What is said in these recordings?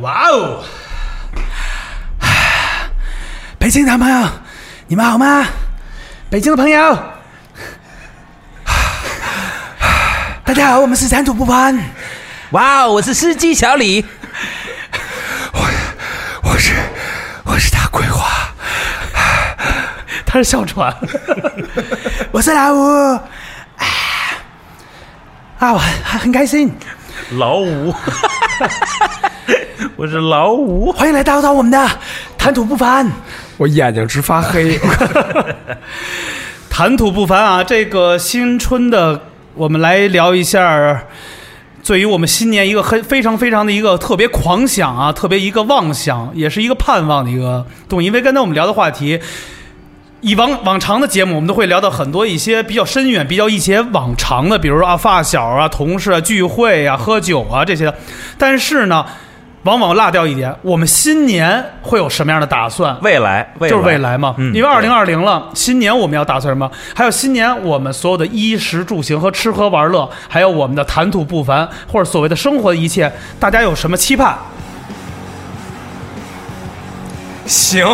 哇哦！北京的朋友，你们好吗？北京的朋友，大家好，我们是三组不凡。哇哦，我是司机小李。我我是我是大桂花，他是哮喘。我是老五，啊，啊，我很很开心，老五，我是老五。欢迎来到到我们的谈吐不凡。我眼睛直发黑。谈吐不凡啊，这个新春的，我们来聊一下，对于我们新年一个很非常非常的一个特别狂想啊，特别一个妄想，也是一个盼望的一个东西。因为刚才我们聊的话题，以往往常的节目，我们都会聊到很多一些比较深远、比较一些往常的，比如说啊发小啊、同事啊、聚会啊、喝酒啊这些的。但是呢，往往落掉一点，我们新年会有什么样的打算？未来，未来就是未来嘛，嗯因为二零二零了，新年我们要打算什么？还有新年我们所有的衣食住行和吃喝玩乐，还有我们的谈吐不凡，或者所谓的生活的一切，大家有什么期盼？行，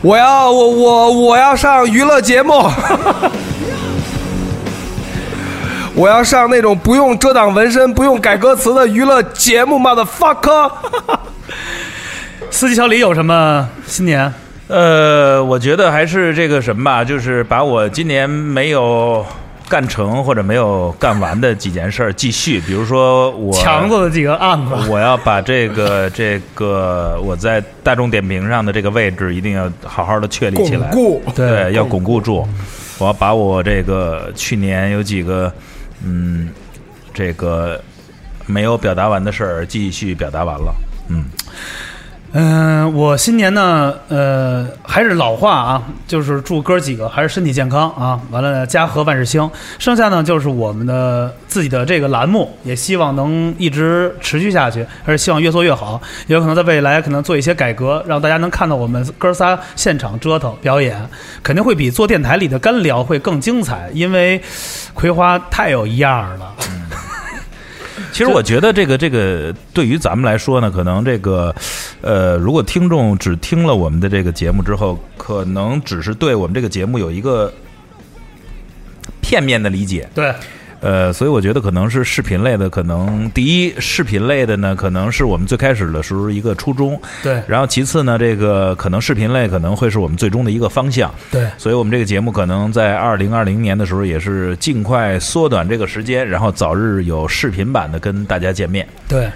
我要我我我要上娱乐节目，我要上那种不用遮挡纹身、不用改歌词的娱乐节目嘛的 fuck。司机小李有什么新年？呃，我觉得还是这个什么吧，就是把我今年没有干成或者没有干完的几件事儿继续，比如说我强子的几个案子，我要把这个这个我在大众点评上的这个位置一定要好好的确立起来，巩固对，要巩固住。我要把我这个去年有几个嗯，这个没有表达完的事儿继续表达完了，嗯。嗯、我新年呢，呃，还是老话啊，就是祝哥几个还是身体健康啊，完了家和万事兴。剩下呢，就是我们的自己的这个栏目，也希望能一直持续下去，而是希望越做越好。也有可能在未来可能做一些改革，让大家能看到我们哥仨现场折腾表演，肯定会比做电台里的干聊会更精彩，因为葵花太有一样了。其实我觉得这个这个对于咱们来说呢，可能这个，呃，如果听众只听了我们的这个节目之后，可能只是对我们这个节目有一个片面的理解。对，呃，所以我觉得可能是视频类的，可能第一视频类的呢，可能是我们最开始的时候一个初衷，对，然后其次呢，这个可能视频类可能会是我们最终的一个方向。对。所以我们这个节目可能在二零二零年的时候，也是尽快缩短这个时间，然后早日有视频版的跟大家见面。对，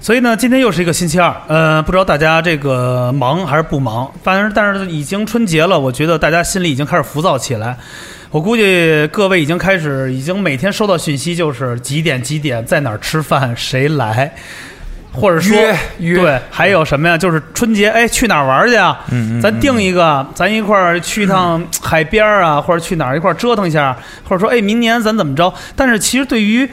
所以呢，今天又是一个星期二，呃，不知道大家这个忙还是不忙，反正但是已经春节了，我觉得大家心里已经开始浮躁起来。我估计各位已经开始，已经每天收到讯息，就是几点几点在哪儿吃饭，谁来，或者说约约对，还有什么呀？就是春节，哎，去哪儿玩去啊？嗯咱定一个，咱一块儿去一趟海边儿啊，或者去哪儿一块儿折腾一下，或者说，哎，明年咱怎么着？但是其实对于，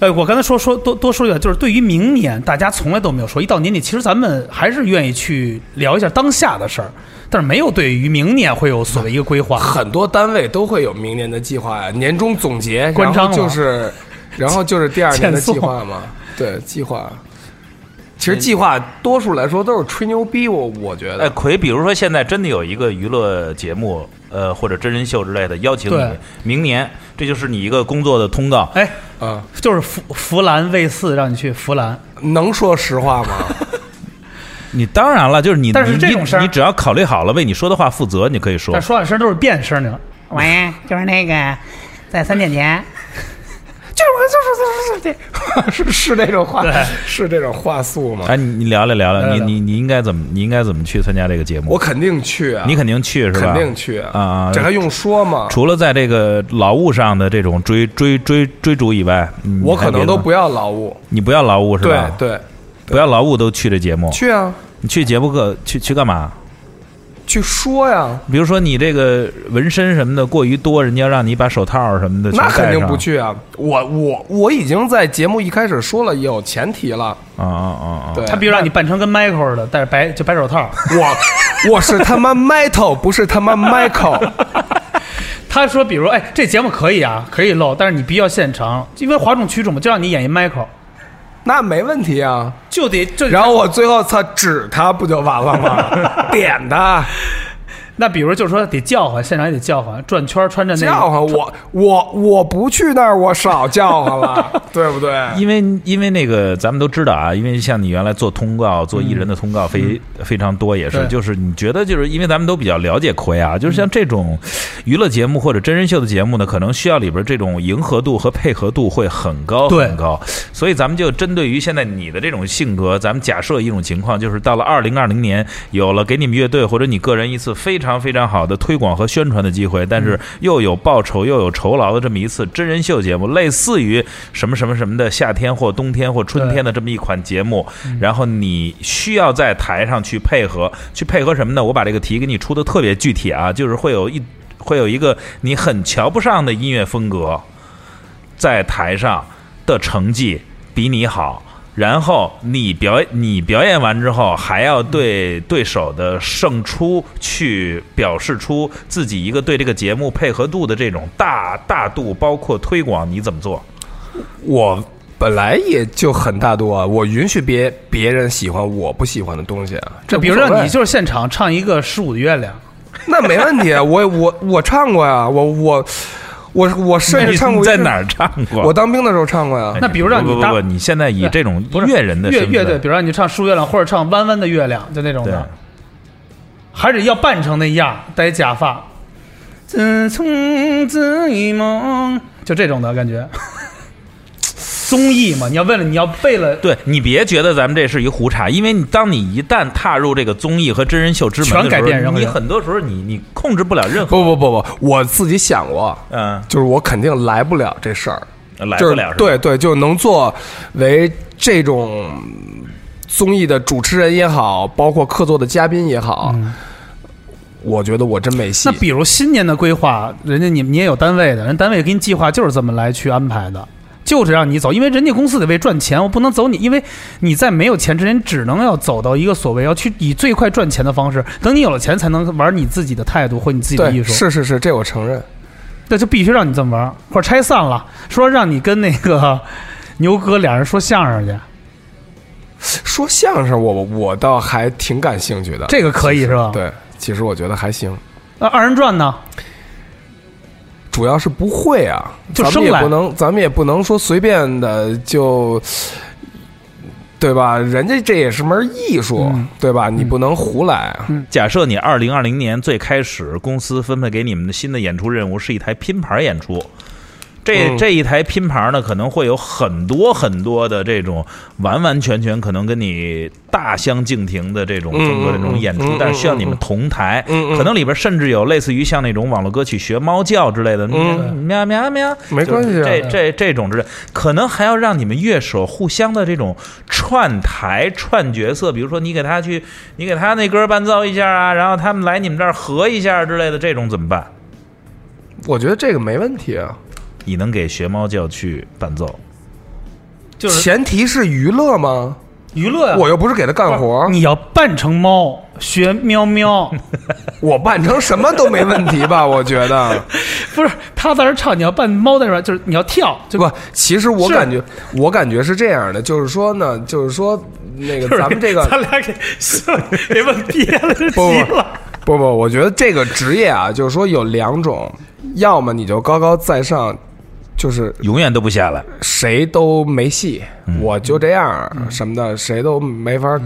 呃，我刚才说说多多说一点，就是对于明年，大家从来都没有说，一到年底，其实咱们还是愿意去聊一下当下的事儿，但是没有对于明年会有所谓一个规划。很多单位都会有明年的计划呀，年终总结，然后关张了就是，然后就是第二年的计划嘛。对，计划。其实计划多数来说都是吹牛逼，我我觉得哎，得。葵，比如说现在真的有一个娱乐节目，呃，或者真人秀之类的，邀请你明年，这就是你一个工作的通告。哎，嗯，就是弗弗兰卫四让你去弗兰，能说实话吗？你当然了，就是你，但是你这种事儿你只要考虑好了，为你说的话负责，你可以说但。说话声都是变声的。喂，就是那个，在三点前，就是就是就是是是这种话对，是这种话术吗？哎，你你聊聊聊聊，你你你应该怎么你应该怎么去参加这个节目？我肯定去啊，你肯定去是吧？肯定去啊啊！这还用说吗？除了在这个劳务上的这种追追追追逐以外，嗯我可能都，不要劳务。你不要劳务是对吧？对，不要劳务都去这节目，去啊，你去节目个去去干嘛？去说呀，比如说你这个纹身什么的过于多，人家让你把手套什么的那肯定不去啊。我我我已经在节目一开始说了有前提了，啊啊啊啊！对，他比如让你扮成跟 Michael 似的，戴着白就白手套。我我是他妈 Metal，不是他妈 Michael。他说，比如，哎，这节目可以啊，可以露，但是你必须要现成，因为哗众取宠嘛，就让你演一 Michael。那没问题啊。就得就然后我最后操指他不就完了吗？点他，那比如就是说得叫唤，现场也得叫唤，转圈穿着那个叫唤我，我我不去那儿，我少叫唤了，对不对？因为因为那个咱们都知道啊，因为像你原来做通告、做艺人的通告非、非常多，也是就是你觉得就是因为咱们都比较了解奎啊，就是像这种娱乐节目或者真人秀的节目呢，可能需要里边这种迎合度和配合度会很高对很高，所以咱们就针对于现在你的这种性格，咱们假设一种情况，就是到了二零二零年，有了给你们乐队或者你个人一次非常非常好的推广和宣传的机会，但是又有报酬又有酬劳的这么一次真人秀节目，类似于什么什么什么的夏天或冬天或春天的这么一款节目，然后你需要在台上去配合，去配合什么呢？我把这个题给你出的特别具体啊，就是会有一会有一个你很瞧不上的音乐风格，在台上的成绩比你好。然后你表你表演完之后，还要对对手的胜出去表示出自己一个对这个节目配合度的这种大大度，包括推广，你怎么做？我本来也就很大度啊，我允许别别人喜欢我不喜欢的东西啊。这这比如无所谓让你就是现场唱一个《十五的月亮》，那没问题啊，我我我唱过呀，我我我我甚至唱过在哪儿唱过？我当兵的时候唱过呀。那比如让你搭不不不，你现在以这种不是乐人的乐乐队，比如让你唱《十五月亮》或者唱《弯弯的月亮》，就那种的，还是要扮成那样，戴假发。自从自一梦，就这种的感觉。综艺嘛，你要为了你要为了。对你别觉得咱们这是一胡茬，因为你当你一旦踏入这个综艺和真人秀之门的时候，全改变人你很多时候你你控制不了任何，不不不不，我自己想过，嗯，就是我肯定来不了这事儿，来不了，是对对，就能作为这种综艺的主持人也好，包括客座的嘉宾也好，我觉得我真没戏。那。比如新年的规划，人家你你也有单位的，人单位给你计划就是这么来去安排的，就是让你走，因为人家公司得为赚钱，我不能走你，因为你在没有钱之前，只能要走到一个所谓要去以最快赚钱的方式，等你有了钱，才能玩你自己的态度或你自己的艺，术，是是是，这我承认。那就必须让你这么玩，或者拆散了，说让你跟那个牛哥俩人说相声去，说相声我，我我倒还挺感兴趣的。这个可以是吧？。对，其实我觉得还行，那二人转呢？主要是不会啊，就咱们也不能，咱们也不能说随便的就，对吧？人家这也是门艺术，嗯对吧？你不能胡来啊。假设你二零二零年最开始公司分配给你们的新的演出任务是一台拼盘演出，这、嗯。这一台拼盘呢，可能会有很多很多的这种完完全全可能跟你大相径庭的这种风格的这种演出，但是需要你们同台，可能里边甚至有类似于像那种网络歌曲学猫叫之类的，嗯。喵喵喵，没关系啊。这这这种之类，可能还要让你们乐手互相的这种串台串角色，比如说你给他去，你给他那歌伴奏一下啊，然后他们来你们这儿合一下之类的，这种怎么办？我觉得这个没问题啊，你能给学猫叫去伴奏？就是前提是娱乐吗？娱乐呀。我又不是给他干活，你要扮成猫学喵喵，我扮成什么都没问题吧？我觉得不是他在那儿唱，你要扮猫在那儿，就是你要跳，就不，其实我是感觉，我感觉是这样的，就是说呢，就是说那个咱们这个咱俩给 给问憋了，这不急了。不不，我觉得这个职业啊，就是说有两种，要么你就高高在上，就是永远都不下来。谁都没戏，嗯我就这样什么的，谁都没法。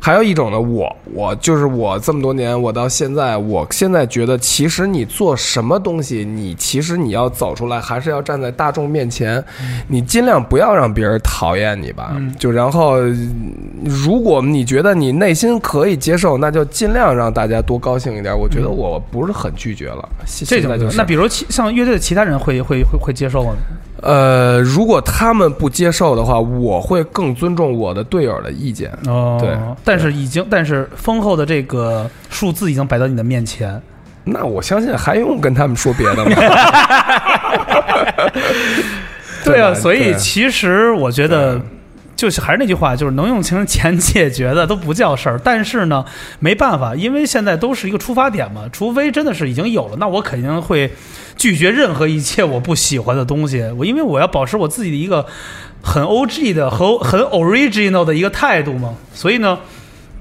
还有一种呢，我我就是我这么多年，我到现在，我现在觉得，其实你做什么东西，你其实你要走出来，还是要站在大众面前，你尽量不要让别人讨厌你吧。就然后，如果你觉得你内心可以接受，那就尽量让大家多高兴一点。我觉得我不是很拒绝了，现这种就是那比如其像乐队的其他人会会会会接受吗？呃，如果他们不接受的话，我会更尊重我的队友的意见。哦，对但是已经，但是丰厚的这个数字已经摆到你的面前，那我相信还用跟他们说别的吗？对啊，所以其实我觉得。就是还是那句话，就是能用钱钱解决的都不叫事儿。但是呢，没办法，因为现在都是一个出发点嘛。除非真的是已经有了，那我肯定会拒绝任何一切我不喜欢的东西。我因为我要保持我自己的一个很 O G 的和很 original 的一个态度嘛，所以呢，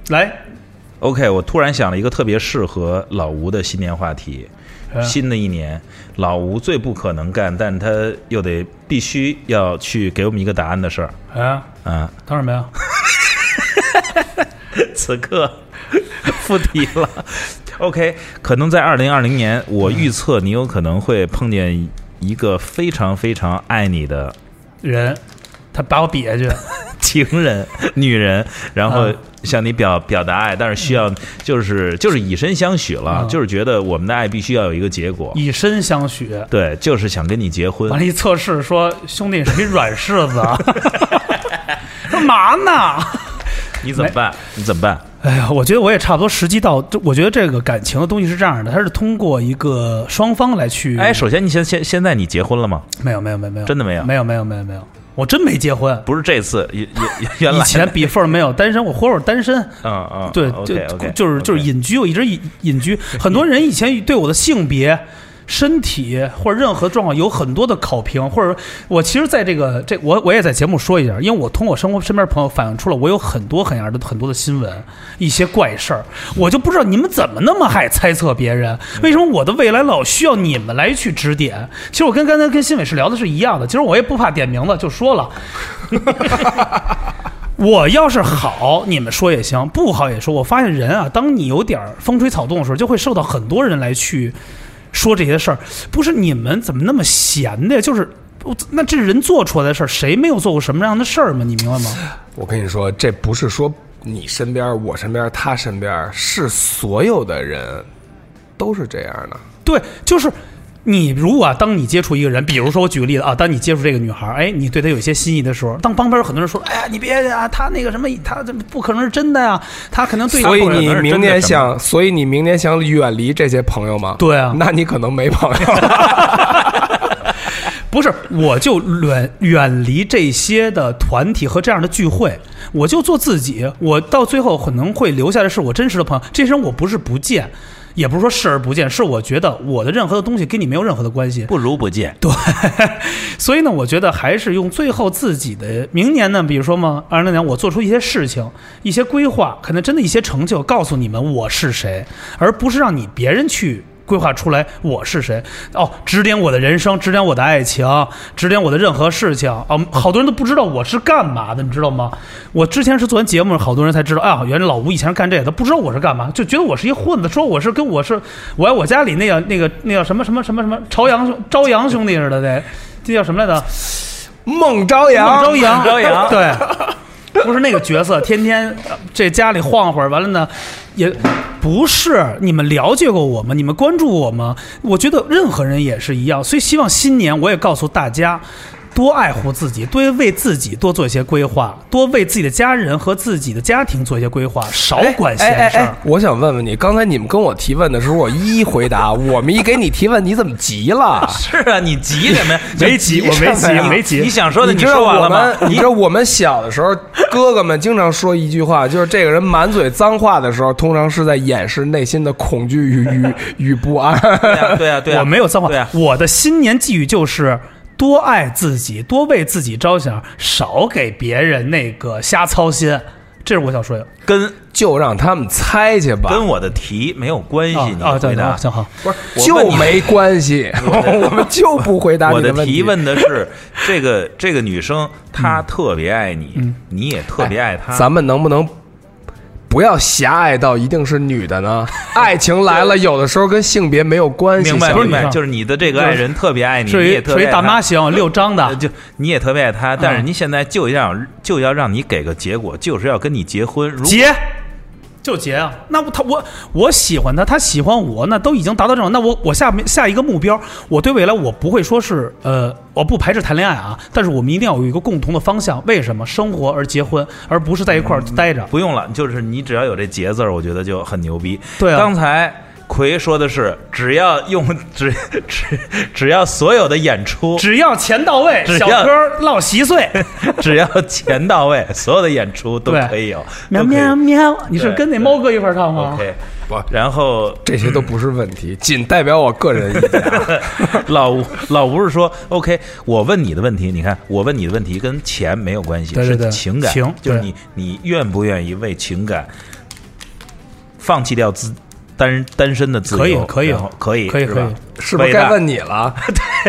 来，OK，我突然想了一个特别适合老吴的新年话题。呃新的一年，老吴最不可能干，但他又得必须要去给我们一个答案的事儿哎，啊！当什么呀？此刻 附题了。OK，可能在二零二零年，我预测你有可能会碰见一个非常非常爱你的人，他把我比下去，情人、女人，然后嗯向你表表达爱，但是需要就是就是以身相许了，嗯就是觉得我们的爱必须要有一个结果。以身相许。对，就是想跟你结婚完。了，一测试说兄弟你是一软柿子，干嘛呢？你怎么办？你怎么办？哎呀，我觉得我也差不多时机到，就我觉得这个感情的东西是这样的，它是通过一个双方来去。哎，首先你现现现在你结婚了吗？没有没有没有没有，真的没有没有没有没有没有，我真没结婚。不是这次，原原 原来以前比份儿没有单身，我活会单身。嗯嗯，对，就就是就是隐居，我一直隐隐居。很多人以前对我的性别、身体或者任何状况有很多的考评，或者我其实在这个这我我也在节目说一下，因为我通过生活身边朋友反映出了我有很多很样的很多的新闻，一些怪事儿，我就不知道你们怎么那么爱猜测别人，为什么我的未来老需要你们来去指点？其实我跟刚才跟新伟是聊的是一样的，其实我也不怕点名字，就说了。我要是好，你们说也行；不好也说。我发现人啊，当你有点儿风吹草动的时候，就会受到很多人来去说这些事儿。不是你们怎么那么闲的呀？就是那这人做出来的事儿，谁没有做过什么样的事儿吗？你明白吗？我跟你说，这不是说你身边、我身边、他身边，是所有的人都是这样的。对，就是你如果、啊、当你接触一个人，比如说我举个例子啊，当你接触这个女孩儿，哎，你对她有一些心仪的时候，当旁边有很多人说，哎呀，你别啊，她那个什么，她这不可能是真的呀，她可能对所以你明年想，所以你明年想远离这些朋友吗？对啊那你可能没朋友。不是，我就远远离这些的团体和这样的聚会，我就做自己。我到最后可能会留下的是我真实的朋友。这些人我不是不见，也不是说视而不见，是我觉得我的任何的东西跟你没有任何的关系。不如不见。对，所以呢，我觉得还是用最后自己的明年呢，比如说嘛，二零二年我做出一些事情、一些规划，可能真的一些成就，告诉你们我是谁，而不是让你别人去。规划出来我是谁哦，指点我的人生，指点我的爱情，指点我的任何事情哦。好多人都不知道我是干嘛的，你知道吗？我之前是做完节目，好多人才知道，哎呀，原来老吴以前是干这个，他不知道我是干嘛，就觉得我是一混子，说我是跟我是我爱我家里那个那个那叫什么什么什么什么朝阳兄朝阳兄弟似的，这这叫什么来着？孟朝阳，孟朝阳，朝阳对，不是那个角色，天天呃这家里晃会儿，完了呢，也不是你们了解过我吗？你们关注我吗？我觉得任何人也是一样，所以希望新年我也告诉大家。多爱护自己，多为自己多做一些规划，多为自己的家人和自己的家庭做一些规划，少管闲事儿。哎哎哎我想问问你，刚才你们跟我提问的时候，我一一回答，我们一给你提问，你怎么急了？是啊，你急什么呀？没急，我没急，没急。你想说的你知道说完了我们吗？，你知道我们小的时候，哥哥们经常说一句话，就是这个人满嘴脏话的时候，通常是在掩饰内心的恐惧与与与不安。对啊，对啊，对啊，我没有脏话。对啊，我的新年寄语就是多爱自己，多为自己着想，少给别人那个瞎操心。这是我想说的。跟就让他们猜去吧，跟我的题没有关系。你啊啊，对回答啊，行好。不是就没关系，我们就不回答我的你问题。提问的是，这个这个女生她特别爱你嗯，你也特别爱她。咱们能不能不要狭隘到一定是女的呢？爱情来了，有的时候跟性别没有关系。明白明白，就是你的这个爱人特别爱你，你也特别爱大妈型六张的，呃就你也特别爱他，但是嗯你现在就要就要让你给个结果，就是要跟你结婚。如果结就结啊。那我他我我喜欢他，他喜欢我，那都已经达到这种。那我我下面下一个目标，我对未来我不会说是呃，我不排斥谈恋爱啊，但是我们一定要有一个共同的方向。为什么生活而结婚，而不是在一块儿待着？不用了，就是你只要有这结字儿，我觉得就很牛逼。对啊刚才奎说的是，只要用只只只要所有的演出，只要钱到位，小哥落稀碎，只要钱到位，所有的演出都可以有，喵喵喵！你是跟那猫哥一块儿唱吗？OK，不然后这些都不是问题，仅代表我个人意见。老吴老吴是说 OK，我问你的问题，你看我问你的问题跟钱没有关系，对对对是情感，情就是你你愿不愿意为情感放弃掉自单单身的自由？可以可以可以是吧可以可以是不是该问你了？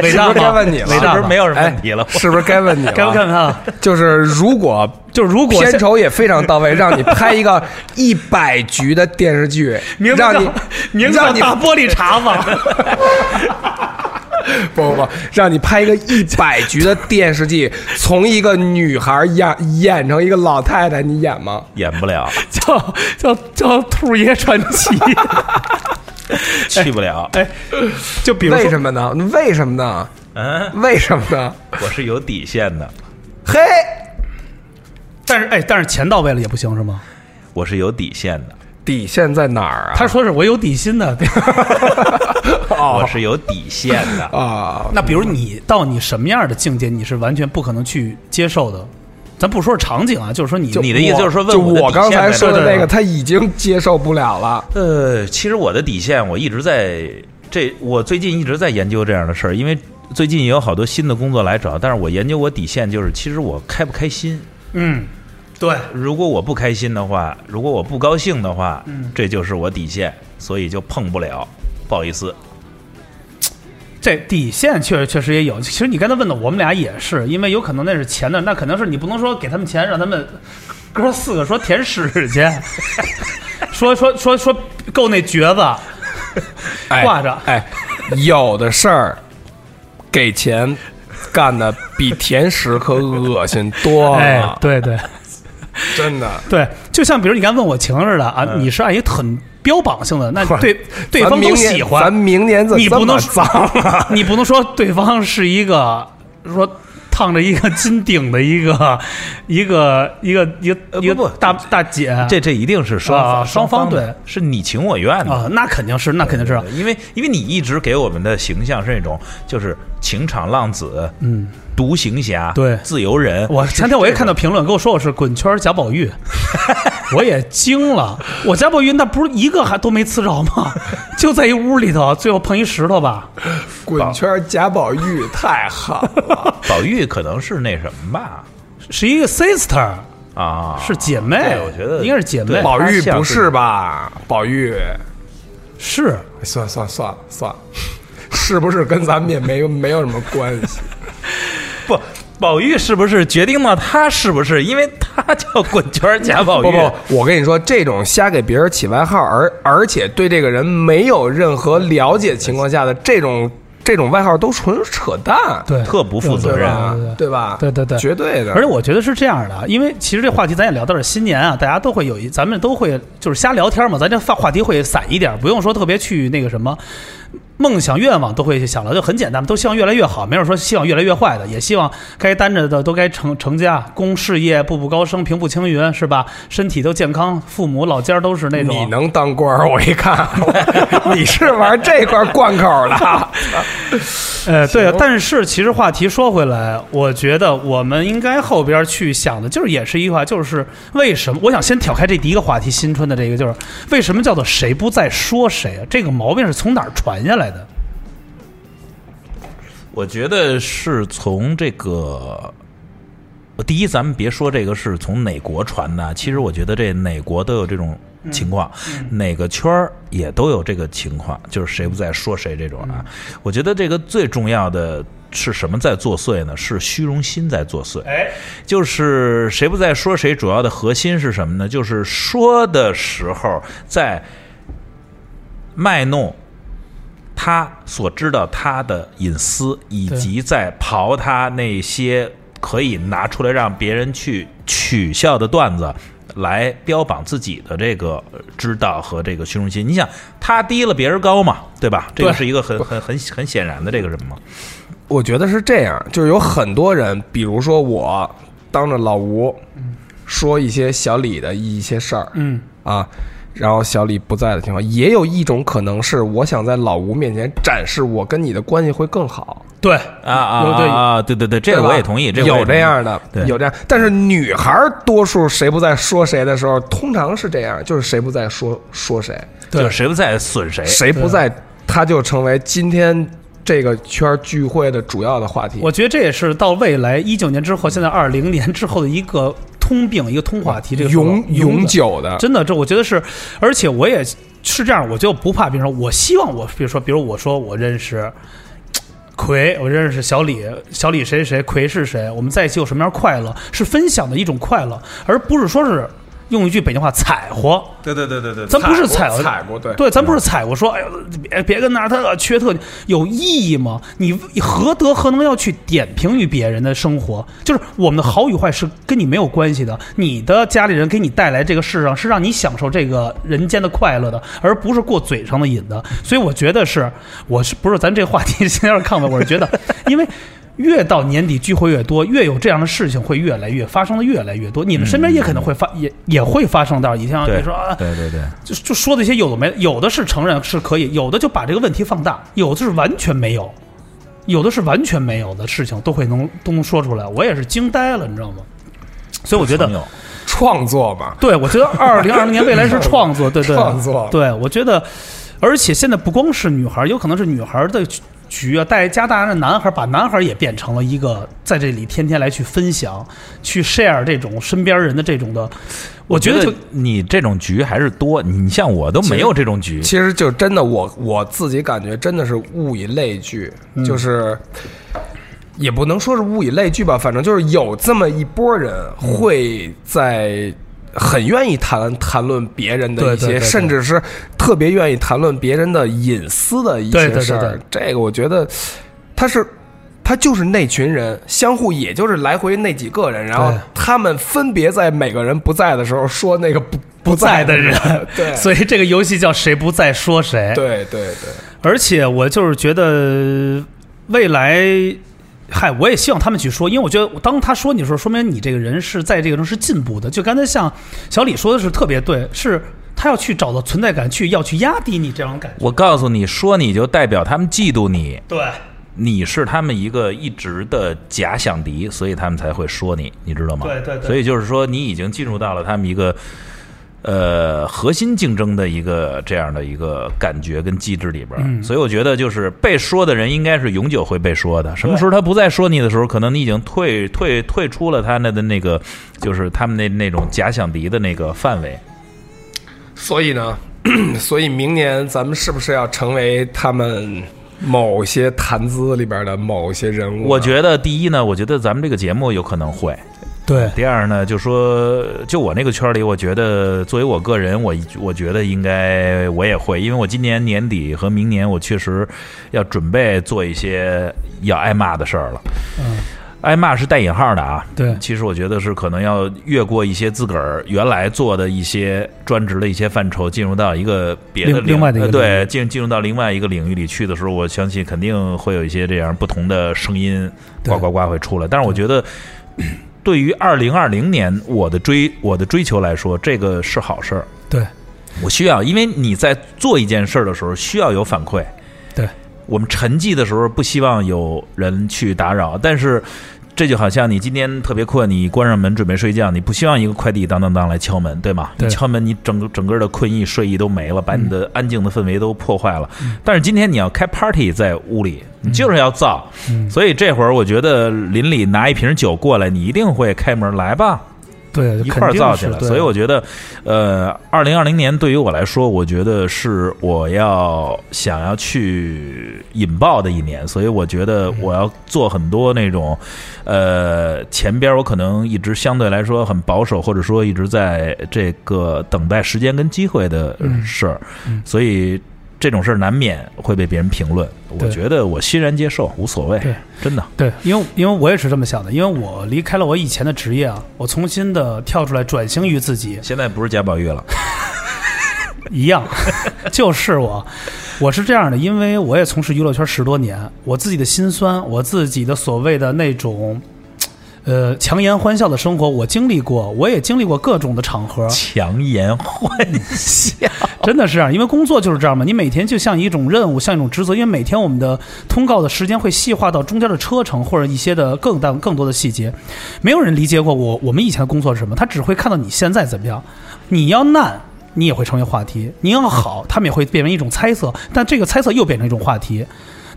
伟是不是该？问你了？是不是没有什么哎问题了？是不是该问你了？该 不看看？就是如果 就如果片酬也非常到位，让你拍一个一百局的电视剧，让你名字叫让你大玻璃碴子，不不不，让你拍一个一百局的电视剧，从一个女孩演演成一个老太太，你演吗？演不了，叫叫叫兔爷传奇。去不了。哎，就比如，为什么呢？为什么呢？嗯，为什么呢？我是有底线的，嘿，但是哎，但是钱到位了也不行是吗？我是有底线的，底线在哪儿啊？他说是我有底薪的。我 是有底线的。啊，那比如你到你什么样的境界，你是完全不可能去接受的。咱不说是场景啊，就是说你你的意思就是说问就我刚才说的那个，他已经接受不了了。呃，其实我的底线，我一直在这，我最近一直在研究这样的事儿，因为最近也有好多新的工作来找，但是我研究我底线就是，其实我开不开心。嗯，对，如果我不开心的话，如果我不高兴的话，嗯这就是我底线，所以就碰不了。不好意思，这底线确实确实也有。其实你刚才问的，我们俩也是，因为有可能那是钱的，那肯定是你不能说给他们钱，让他们哥四个说舔屎去，说说说说够那橛子哎挂着。哎，有的事儿给钱干的比甜食可恶心多了。哎，对对 真的。对，就像比如你刚问我情似的啊，嗯你是按一个很标榜性的，那对对方都喜欢，咱明年怎么你不能脏啊？你不能说对方是一个说烫着一个金顶的一个一个一个一个一个大大姐，这这一定是双方双方对是你情我愿的啊，那肯定是那肯定是，因为因为你一直给我们的形象是那种就是情场浪子、嗯，独行侠、对自由人。我前天我一看到评论跟我说我是滚圈贾宝玉，我也惊了，我贾宝玉那不是一个还都没刺着吗？就在一屋里头，最后碰一石头吧，滚圈贾宝玉太好了，宝玉可能是那什么吧？是一个 sister，啊，是姐妹，我觉得应该是姐妹，宝玉不是吧？宝玉，是算了算了算了算了，是不是跟咱们也没有没有什么关系？不，宝玉是不是决定了他是不是？因为他叫滚圈贾宝玉。不不，我跟你说，这种瞎给别人起外号，而而且对这个人没有任何了解情况下的这种这种外号都纯扯淡，对，特不负责任。对吧？对对对绝对的。而且我觉得是这样的，因为其实这话题咱也聊到了新年啊，大家都会有一，咱们都会就是瞎聊天嘛，咱这话话题会散一点，不用说特别去那个什么。梦想愿望都会想了，就很简单，都希望越来越好，没有说希望越来越坏的，也希望该担着的都该成成家，公事业步步高升，平步青云，是吧？身体都健康，父母老家都是那种你能当官儿？我一看，你是玩这块贯口的。呃，对啊，但是其实话题说回来，我觉得我们应该后边去想的，就是也是一句话，就是为什么？我想先挑开这第一个话题，新春的这个，就是为什么叫做谁不再说谁啊？这个毛病是从哪儿传下来的？我觉得是从这个。第一，咱们别说这个是从哪国传的，其实我觉得这哪国都有这种情况，哪个圈儿也都有这个情况，就是谁不在说谁这种啊。我觉得这个最重要的是什么在作祟呢？是虚荣心在作祟。哎，就是谁不在说谁，主要的核心是什么呢？就是说的时候在卖弄他所知道他的隐私，以及在刨他那些可以拿出来让别人去取笑的段子。来标榜自己的这个呃知道和这个虚荣心，你想他低了别人高嘛，对吧？这个是一个很很很很显然的这个什么嘛。我觉得是这样，就是有很多人，比如说我当着老吴说一些小李的一些事儿嗯，啊，然后小李不在的情况，也有一种可能是我想在老吴面前展示我跟你的关系会更好，对，啊啊有对啊啊！对对对，这个我也同意，这个有这样的对，有这样。但是女孩儿多数谁不在说谁的时候，通常是这样，就是谁不在说说谁，对就是谁不在损谁。谁不在，他就成为今天这个圈儿聚会的主要的话题。我觉得这也是到未来一九年之后，现在二零年之后的一个通病，一个通话题，这个永永久的，真的，这我觉得是，而且我也是这样，我就不怕比如说，我希望我，比如说，比如我说我认识 葵，我认识小李，小李谁谁谁，葵是谁，我们在一起有什么样快乐，是分享的一种快乐，而不是说是用一句北京话踩和，对对对对对咱不是踩和，踩过对对，咱不是踩过说，哎呀，别别跟那儿他缺特有意义吗？你何德何能要去点评于别人的生活？就是我们的好与坏是跟你没有关系的，你的家里人给你带来这个世上是让你享受这个人间的快乐的，而不是过嘴上的瘾的。所以我觉得是，我是不是咱这话题现在有点抗吧？我是觉得，因为。越到年底聚会越多，越有这样的事情会越来越发生的越来越多。你们身边也可能会发，也也会发生到。你像对你说啊，对对对，就就说的一些有的没，有的是承认是可以，有的就把这个问题放大，有的是完全没有，有的是完全没有的事情都会能都能说出来，我也是惊呆了，你知道吗？所以我觉得创作嘛，对我觉得 二零二零年未来是创作，对对，创作对我觉得，而且现在不光是女孩，有可能是女孩的局啊，带加大的男孩，把男孩也变成了一个在这里天天来去分享、去 share 这种身边人的这种的，我觉得就你这种局还是多，你像我都没有这种局。其实就真的我我自己感觉真的是物以类聚，嗯就是也不能说是物以类聚吧，反正就是有这么一波人嗯会在。很愿意谈谈论别人的一些，对对对对甚至是特别愿意谈论别人的隐私的一些事儿对。这个我觉得，他是他就是那群人，相互也就是来回那几个人，然后他们分别在每个人不在的时候说那个不 不在的的人，对，所以这个游戏叫谁不在说谁。对对对。而且我就是觉得未来，嗨，我也希望他们去说，因为我觉得当他说你的时候，说明你这个人是在这个中是进步的。就刚才像小李说的是特别对，是他要去找到存在感，去要去压低你这种感觉。我告诉你说，你就代表他们嫉妒你，对你是他们一个一直的假想敌，所以他们才会说你，你知道吗？对对对所以就是说，你已经进入到了他们一个呃核心竞争的一个这样的一个感觉跟机制里边所以我觉得，就是被说的人应该是永久会被说的。什么时候他不再说你的时候，可能你已经退退退出了他那的那个，就是他们那那种假想敌的那个范围。所以呢，所以明年咱们是不是要成为他们某些谈资里边的某些人物？我觉得第一呢，我觉得咱们这个节目有可能会。对第二呢，就说就我那个圈儿里，我觉得作为我个人，我我觉得应该我也会，因为我今年年底和明年我确实要准备做一些要挨骂的事儿了。嗯，挨骂是带引号的啊。对其实我觉得是可能要越过一些自个儿原来做的一些专职的一些范畴，进入到一个别的另另外的一个呃对进进入到另外一个领域里去的时候，我相信肯定会有一些这样不同的声音呱呱呱会出来。但是我觉得。对于二零二零年我的追我的追求来说，这个是好事儿。对我需要，因为你在做一件事儿的时候需要有反馈。对，我们沉寂的时候不希望有人去打扰，但是这就好像你今天特别困，你关上门准备睡觉，你不希望一个快递当当当来敲门，对吗？对你敲门，你整个整个的困意、睡意都没了，把你的安静的氛围都破坏了。但是今天你要开 party 在屋里，你就是要造，嗯所以这会儿我觉得邻里拿一瓶酒过来，你一定会开门来吧。对，一块儿造起来。所以我觉得，呃，二零二零年对于我来说，我觉得是我要想要去引爆的一年。所以我觉得我要做很多那种，呃，前边我可能一直相对来说很保守，或者说一直在这个等待时间跟机会的嗯事儿。嗯所以。这种事儿难免会被别人评论，我觉得我欣然接受，无所谓对，真的。对，因为因为我也是这么想的，因为我离开了我以前的职业啊，我重新的跳出来转型于自己，现在不是贾宝玉了，一样，就是我，我是这样的，因为我也从事娱乐圈十多年，我自己的辛酸，我自己的所谓的那种，呃，强颜欢笑的生活我经历过，我也经历过各种的场合，强颜欢笑，真的是这样，因为工作就是这样嘛。你每天就像一种任务，像一种职责，因为每天我们的通告的时间会细化到中间的车程或者一些的更大更多的细节。没有人理解过我我们以前的工作是什么，他只会看到你现在怎么样。你要难，你也会成为话题；你要好，他们也会变成一种猜测，但这个猜测又变成一种话题。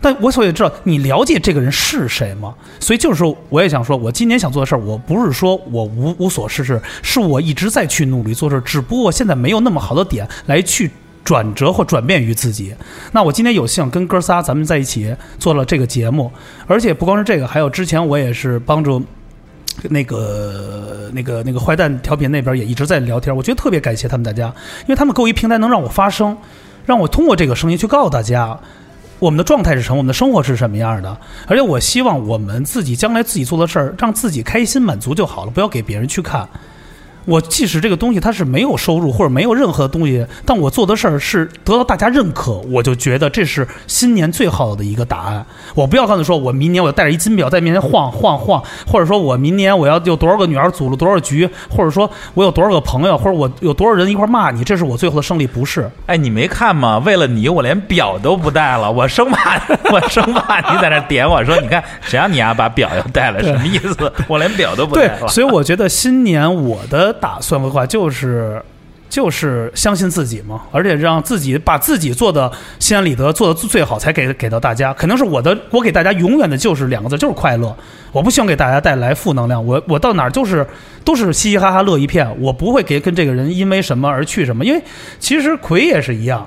但我所以知道，你了解这个人是谁吗？所以就是说，我也想说，我今年想做的事儿，我不是说我无无所事事，是我一直在去努力做事儿，只不过现在没有那么好的点来去转折或转变于自己。那我今天有幸跟哥仨咱们在一起做了这个节目，而且不光是这个，还有之前我也是帮助。那个、那个、那个坏蛋调频那边也一直在聊天，我觉得特别感谢他们大家，因为他们给我一平台，能让我发声，让我通过这个声音去告诉大家，我们的状态是什么，我们的生活是什么样的。而且我希望我们自己将来自己做的事儿，让自己开心满足就好了，不要给别人去看。我即使这个东西它是没有收入或者没有任何东西，但我做的事儿是得到大家认可，我就觉得这是新年最好的一个答案。我不要告诉说，我明年我带着一金表在面前晃晃晃，或者说我明年我要有多少个女儿组了多少局，或者说我有多少个朋友，或者我有多少人一块儿骂你，这是我最后的胜利，不是。哎，你没看吗？为了你，我连表都不带了，我生怕我生怕你在那点我说，你看谁让你啊把表要带了，什么意思？我连表都不对带，了。所以我觉得新年我的打算的话就是。就是相信自己嘛，而且让自己把自己做的心安理得，做的最好，才给给到大家。肯定是我的，我给大家永远的就是两个字，就是快乐。我不希望给大家带来负能量，我我到哪儿就是都是嘻嘻哈哈乐一片，我不会给跟这个人因为什么而去什么，因为其实奎也是一样。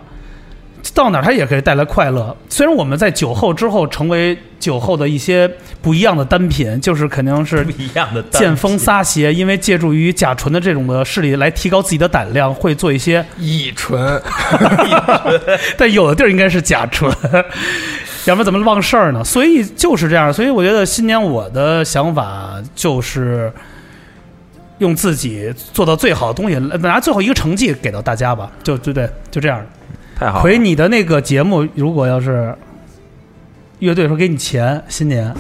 到哪儿他也可以带来快乐。虽然我们在酒后之后成为酒后的一些不一样的单品，就是肯定是不一样的单见风撒鞋，因为借助于甲醇的这种的势力来提高自己的胆量，会做一些，乙醇，但有的地儿应该是甲醇，要不然怎么忘事儿呢？所以就是这样。所以我觉得新年我的想法就是。用自己做到最好的东西，拿最后一个成绩给到大家吧，就对对，就这样。太好了。奎，你的那个节目，如果要是乐队说给你钱，新年，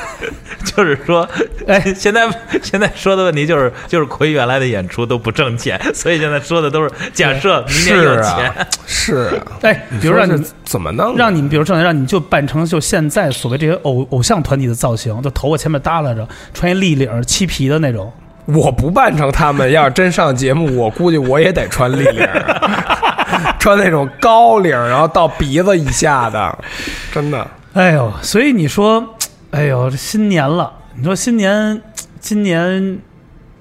就是说，哎，现在现在说的问题就是，就是奎原来的演出都不挣钱，所以现在说的都是假设明年有是钱。啊，是啊。哎，比如让你怎么弄？让你们，比如正让你就扮成就现在所谓这些偶偶像团体的造型，就头发前面耷拉着，穿一立领、漆皮的那种。我不扮成他们，要是真上节目，我估计我也得穿立领儿，穿那种高领，然后到鼻子以下的，真的。哎呦，所以你说，哎呦，这新年了，你说新年，今年，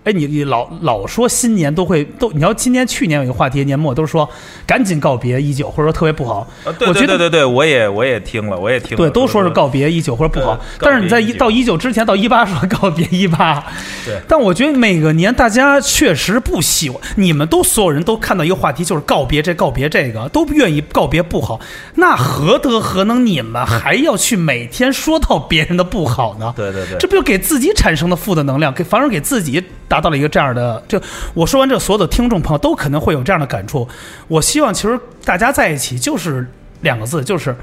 哎，你你老老说新年都会都，你要今年去年有一个话题，年末都是说赶紧告别一九，或者说特别不好。啊对我觉得对对对对，我也我也听了，我也听了。对，都说是告别一九或者不好，但是你在告别19一到一九之前，到一八说 告别一八。对但我觉得每个年大家确实不喜欢，你们都所有人都看到一个话题，就是告别这告别这个，都不愿意告别不好，那何德何能你们还要去每天说到别人的不好呢？对对对，这不就给自己产生的负的能量，给反而给自己达到了一个这样的。就我说完这，所有的听众朋友都可能会有这样的感触。我希望其实大家在一起就是两个字，就是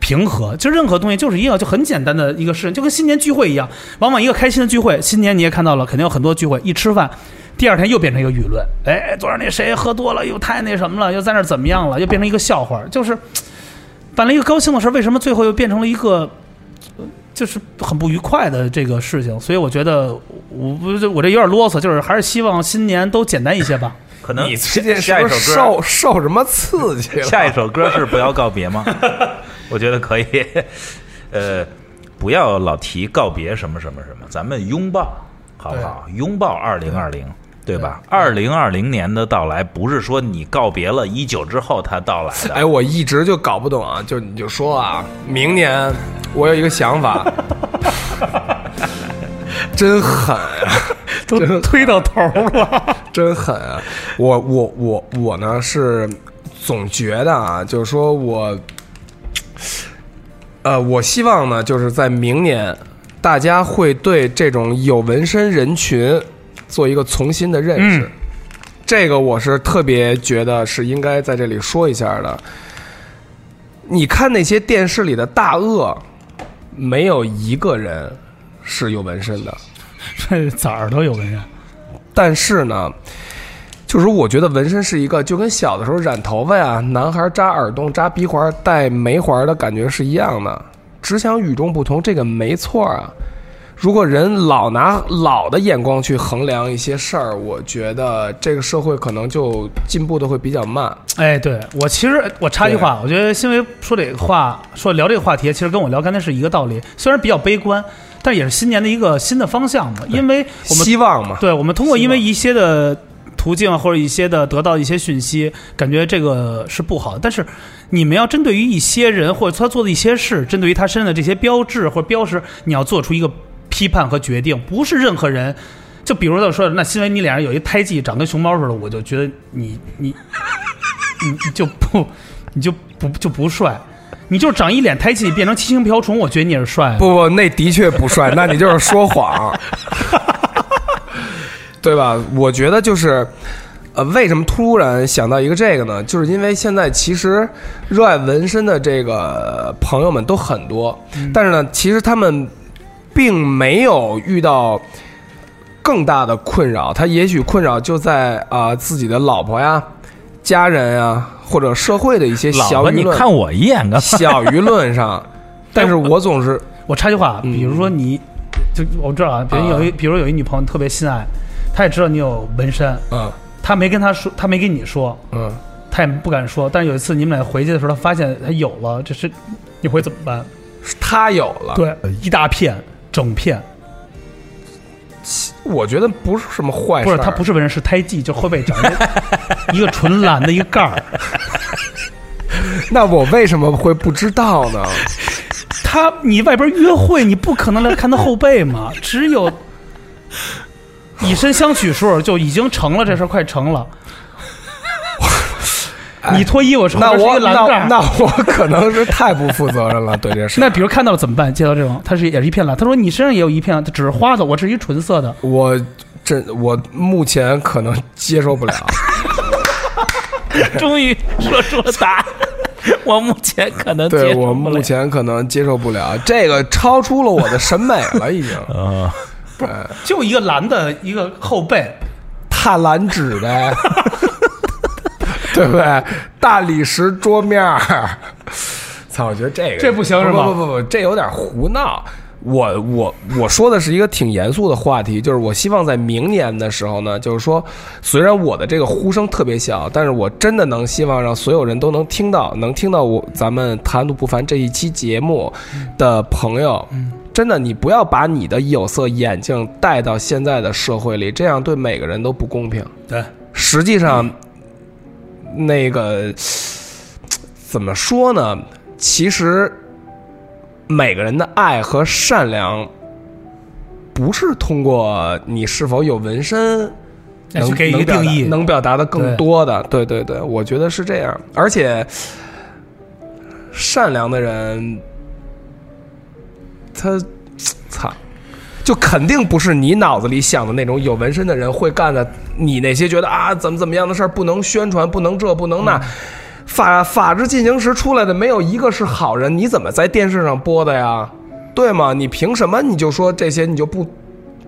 平和。就任何东西就是一个就很简单的一个事情，就跟新年聚会一样。往往一个开心的聚会，新年你也看到了，肯定有很多聚会，一吃饭。第二天又变成一个舆论，哎，昨儿那谁喝多了，又太那什么了，又在那怎么样了，又变成一个笑话。就是办了一个高兴的事，为什么最后又变成了一个就是很不愉快的这个事情，所以我觉得我不我这有点啰嗦，就是还是希望新年都简单一些吧。可能你最近是下一首不是歌，受受什么刺激了？下一首歌是不要告别吗？我觉得可以，呃，不要老提告别什么什么什么，咱们拥抱好不好？拥抱二零二零。对吧？二零二零年的到来，不是说你告别了一九之后它到来的。哎，我一直就搞不懂啊，就你就说啊，明年我有一个想法，真狠啊，都真推到头了，真狠啊！我我我我呢是总觉得啊，就是说我，呃，我希望呢，就是在明年，大家会对这种有纹身人群做一个重新的认识。嗯这个我是特别觉得是应该在这里说一下的。你看那些电视里的大鳄，没有一个人是有纹身的。这崽儿都有纹身。但是呢，就是我觉得纹身是一个就跟小的时候染头发呀，男孩扎耳洞、扎鼻环、戴眉环的感觉是一样的。只想与众不同，这个没错啊。如果人老拿老的眼光去衡量一些事儿，我觉得这个社会可能就进步的会比较慢。哎，对我其实我插一句话，我觉得新维说这个话，说聊这个话题，其实跟我聊刚才是一个道理，虽然比较悲观，但也是新年的一个新的方向嘛。因为我们希望嘛，对我们通过因为一些的途径啊或者一些的得到一些讯息，感觉这个是不好的。但是你们要针对于一些人或者他做的一些事，针对于他身上的这些标志或者标识，你要做出一个批判和决定，不是任何人。就比如说说，那新闻你脸上有一胎记，长跟熊猫似的，我就觉得你 你你你就不你就不就不帅，你就长一脸胎记变成七星瓢虫，我觉得你也是帅。不不，那的确不帅，那你就是说谎，对吧？我觉得就是，呃，为什么突然想到一个这个呢？就是因为现在其实热爱纹身的这个朋友们都很多，但是呢，其实他们并没有遇到更大的困扰，他也许困扰就在啊、自己的老婆呀、家人呀，或者社会的一些，小舆论、你看我一眼？小舆论上。但是我总是我插句话，嗯比如说你，就我知道啊，比如有一，比如有一女朋友特别心爱，她也知道你有纹身，嗯她没跟她说，她没跟你说，嗯。她也不敢说。但是有一次你们俩回去的时候，她发现她有了，这是你会怎么办？他有了，对，一大片，整片，我觉得不是什么坏。不是，他不是纹身，是胎记，就后背长一个 一个纯蓝的一个盖儿。那我为什么会不知道呢？他，你外边约会，你不可能来看他后背嘛，只有以身相许数就已经成了，这事儿快成了。你脱衣服的时候，那我那那我可能是太不负责任了，对这事。那比如看到了怎么办？接到这种，他是也是一片蓝。他说你身上也有一片，它只是花的，我这是一纯色的。我这我目前可能接受不了。终于说出了答案。我目前可能对我目前可能接受不了，这个超出了我的审美了，已经。啊，就一个蓝的一个后背，踏蓝纸呗，对不对？大理石桌面儿，操！我觉得这个这不行是吧不不不不，这有点胡闹。我我我说的是一个挺严肃的话题，就是我希望在明年的时候呢，就是说，虽然我的这个呼声特别小，但是我真的能希望让所有人都能听到，能听到我咱们谈吐不凡这一期节目的朋友，真的，你不要把你的有色眼镜带到现在的社会里，这样对每个人都不公平。对，实际上，那个 怎么说呢？其实每个人的爱和善良，不是通过你是否有纹身能给一个定义。能表达的更多的。对对对，我觉得是这样。而且，善良的人，他 操。就肯定不是你脑子里想的那种有纹身的人会干的，你那些觉得啊怎么怎么样的事儿不能宣传，不能这不能那，法法制进行时出来的没有一个是好人，你怎么在电视上播的呀？对吗？你凭什么你就说这些你就不，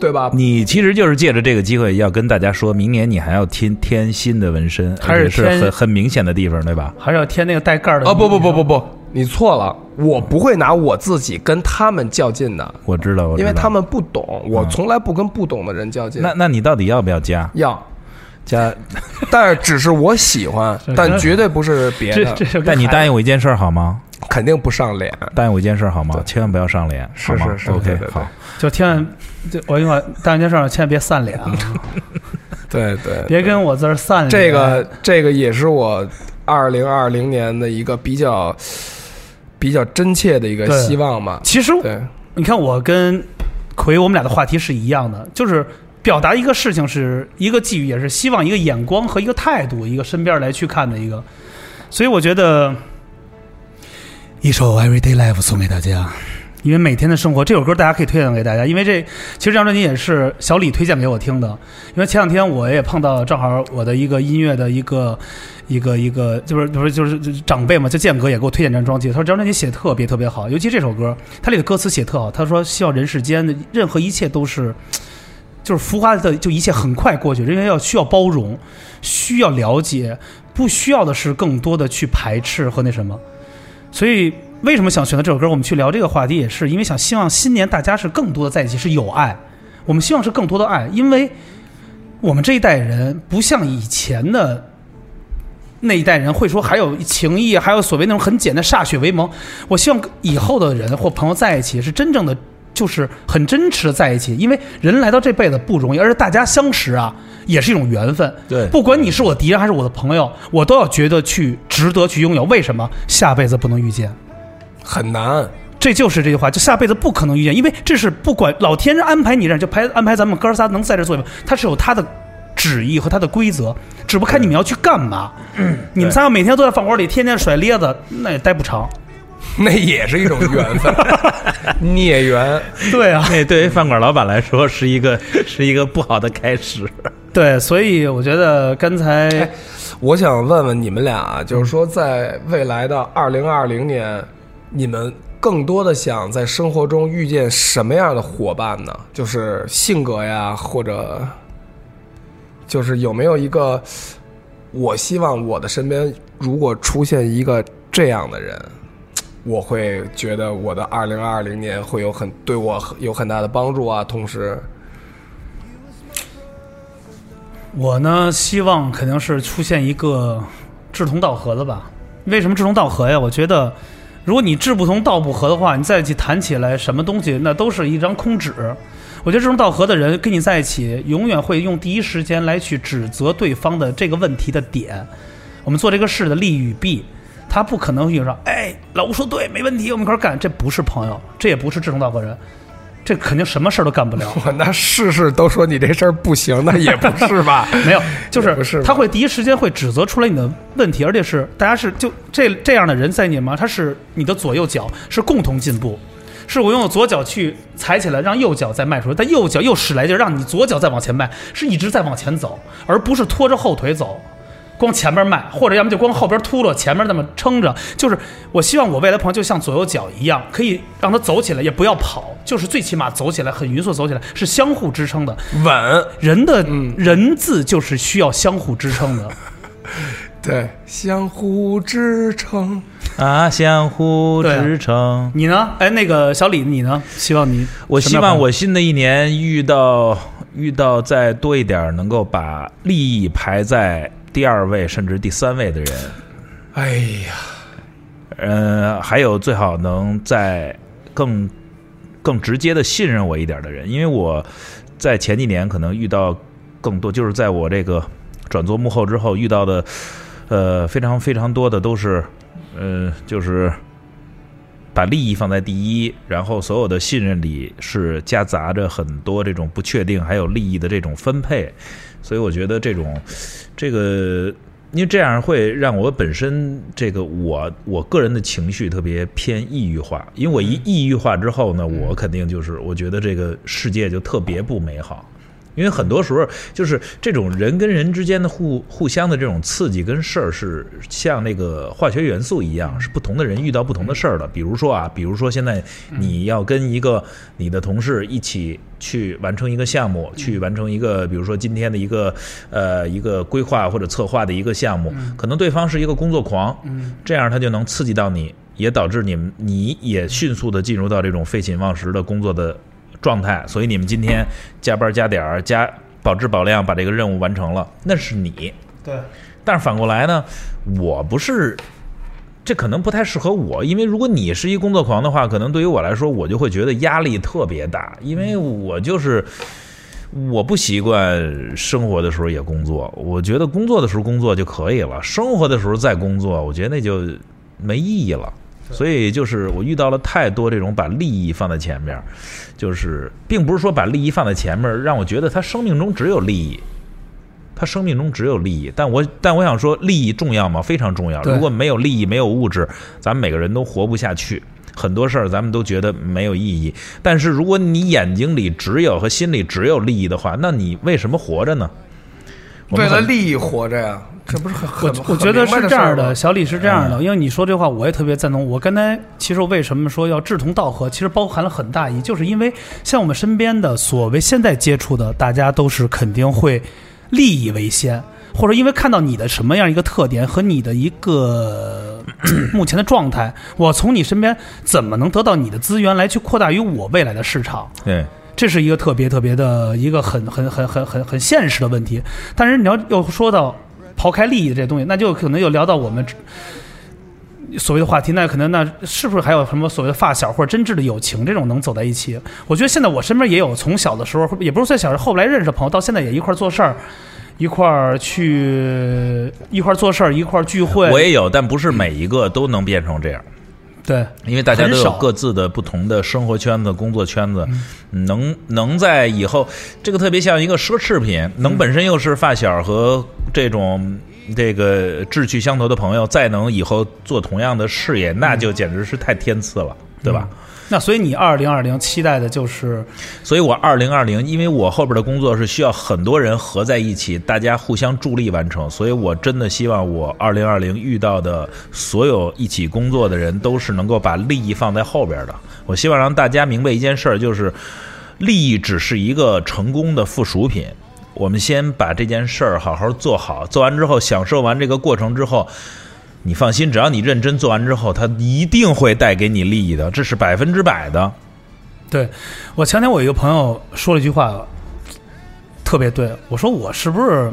对吧？你其实就是借着这个机会要跟大家说，明年你还要添添新的纹身，还是是很很明显的地方，对吧？还是要添那个带盖儿的。啊不不不不不，你错了，我不会拿我自己跟他们较劲的，我知道，我知道因为他们不懂，我从来不跟不懂的人较劲。那那你到底要不要加要，加？但是只是我喜欢，但绝对不是别的但你答应我一件事儿好吗？肯定不上脸。答应我一件事儿好吗？千万不要上脸，是好吗是是 OK，好。就千万，就我跟你说，大件事儿千万别散脸啊，对对，别跟我这儿散脸。这个这个也是我二零二零年的一个比较比较真切的一个希望嘛。其实对，你看，我跟奎我们俩的话题是一样的，就是表达一个事情是一个寄语，也是希望一个眼光和一个态度，一个身边来去看的一个。所以我觉得一首《Everyday Life》送给大家，因为每天的生活这首歌大家可以推荐给大家，因为这其实张专辑也是小李推荐给我听的，因为前两天我也碰到正好我的一个音乐的一个。一个一个就是就是就是长辈嘛，就建哥也给我推荐这张专辑，他说这张专辑写的特别特别好，尤其这首歌，它里的歌词写特好。他说希望人世间的任何一切都是就是浮华的就一切很快过去，人要需要包容，需要了解，不需要的是更多的去排斥和那什么。所以为什么想选择这首歌？我们去聊这个话题，也是因为想希望新年大家是更多的在一起，是有爱。我们希望是更多的爱，因为我们这一代人不像以前的那一代人会说还有情谊，还有所谓那种很简单歃血为盟。我希望以后的人或朋友在一起是真正的，就是很真实的在一起，因为人来到这辈子不容易，而且大家相识啊也是一种缘分。对不管你是我敌人还是我的朋友，我都要觉得去值得去拥有。为什么下辈子不能遇见？很难。这就是这句话，就下辈子不可能遇见，因为这是不管老天安排你这样，就排安排咱们哥仨能在这做，他是有他的旨意和他的规则，只不过看你们要去干嘛。你们仨要每天都在饭馆里天天甩咧子，那也待不长。那也是一种缘分，孽缘。对啊，那对于饭馆老板来说是一个是一个不好的开始。对，所以我觉得刚才我想问问你们俩，就是说，在未来的二零二零年，你们更多的想在生活中遇见什么样的伙伴呢？就是性格呀，或者就是有没有一个，我希望我的身边如果出现一个这样的人，我会觉得我的二零二零年会有很对我有很大的帮助啊。同时，我呢，希望肯定是出现一个志同道合的吧。为什么志同道合呀？我觉得，如果你志不同道不合的话，你在一起谈起来什么东西，那都是一张空纸。我觉得志同道合的人跟你在一起，永远会用第一时间来去指责对方的这个问题的点。我们做这个事的利与弊，他不可能有说，哎，老吴说对，没问题，我们一块干。这不是朋友，这也不是志同道合人，这肯定什么事儿都干不了。我那事事都说你这事儿不行，那也不是吧？没有，就是不是他会第一时间会指责出来你的问题，而且是大家是就这这样的人在你吗？他是你的左右脚是共同进步，是我用左脚去踩起来，让右脚再迈出来，但右脚又使来劲，让你左脚再往前迈，是一直在往前走，而不是拖着后腿走。光前面迈，或者要么就光后边秃噜，前面那么撑着。就是我希望我未来朋友就像左右脚一样，可以让他走起来，也不要跑，就是最起码走起来很匀速，走起来是相互支撑的。稳，人的人字就是需要相互支撑的。对，相互支撑。啊，相互支撑。你呢？哎，那个小李，你呢？希望你，我希望我新的一年遇到遇到再多一点能够把利益排在第二位甚至第三位的人，哎呀，呃，还有最好能在更更直接的信任我一点的人，因为我在前几年可能遇到更多，就是在我这个转做幕后之后遇到的，呃，非常非常多的都是，呃，就是把利益放在第一，然后所有的信任里是夹杂着很多这种不确定，还有利益的这种分配，所以我觉得这种这个。因为这样会让我本身这个我我个人的情绪特别偏抑郁化，因为我一抑郁化之后呢，我肯定就是我觉得这个世界就特别不美好。因为很多时候就是这种人跟人之间的互互相的这种刺激跟事儿是像那个化学元素一样，是不同的人遇到不同的事儿的。比如说啊，比如说现在你要跟一个你的同事一起去完成一个项目，去完成一个比如说今天的一个呃一个规划或者策划的一个项目，可能对方是一个工作狂，这样他就能刺激到你，也导致你们你也迅速的进入到这种废寝忘食的工作的状态，所以你们今天加班加点儿加保质保量把这个任务完成了，那是你。对，但是反过来呢，我不是，这可能不太适合我，因为如果你是一工作狂的话，可能对于我来说，我就会觉得压力特别大，因为我就是。我不习惯生活的时候也工作，我觉得工作的时候工作就可以了，生活的时候再工作，我觉得那就没意义了。所以就是我遇到了太多这种把利益放在前面，就是并不是说把利益放在前面，让我觉得他生命中只有利益，他生命中只有利益。但我但我想说，利益重要吗？非常重要。如果没有利益，没有物质，咱们每个人都活不下去。很多事儿咱们都觉得没有意义，但是如果你眼睛里只有和心里只有利益的话，那你为什么活着呢？为了利益活着呀，这不是很我很我觉得是这样的，小李是这样的，嗯因为你说这话我也特别赞同。我刚才其实为什么说要志同道合，其实包含了很大意义，就是因为像我们身边的所谓现在接触的，大家都是肯定会利益为先，或者因为看到你的什么样一个特点和你的一个 目前的状态，我从你身边怎么能得到你的资源来去扩大于我未来的市场。对，这是一个特别特别的一个很很很很很很现实的问题。但是你要又说到抛开利益这东西，那就可能又聊到我们所谓的话题，那可能那是不是还有什么所谓的发小或者真挚的友情这种能走在一起？我觉得现在我身边也有从小的时候，也不是算小时候，后来认识的朋友，到现在也一块做事儿。一块儿去一块儿做事儿，一块儿聚会。我也有，但不是每一个都能变成这样。对，因为大家都有各自的不同的生活圈子、工作圈子，能能在以后，这个特别像一个奢侈品，能本身又是发小和这种这个志趣相投的朋友，再能以后做同样的事业，那就简直是太天赐了，对吧？那所以你二零二零期待的就是所以我二零二零，因为我后边的工作是需要很多人合在一起，大家互相助力完成，所以我真的希望我二零二零遇到的所有一起工作的人，都是能够把利益放在后边的。我希望让大家明白一件事儿，就是利益只是一个成功的附属品。我们先把这件事儿好好做好，做完之后，享受完这个过程之后。你放心，只要你认真做完之后，它一定会带给你利益的，这是百分之百的。对我前天我一个朋友说了一句话，特别对我说我是不是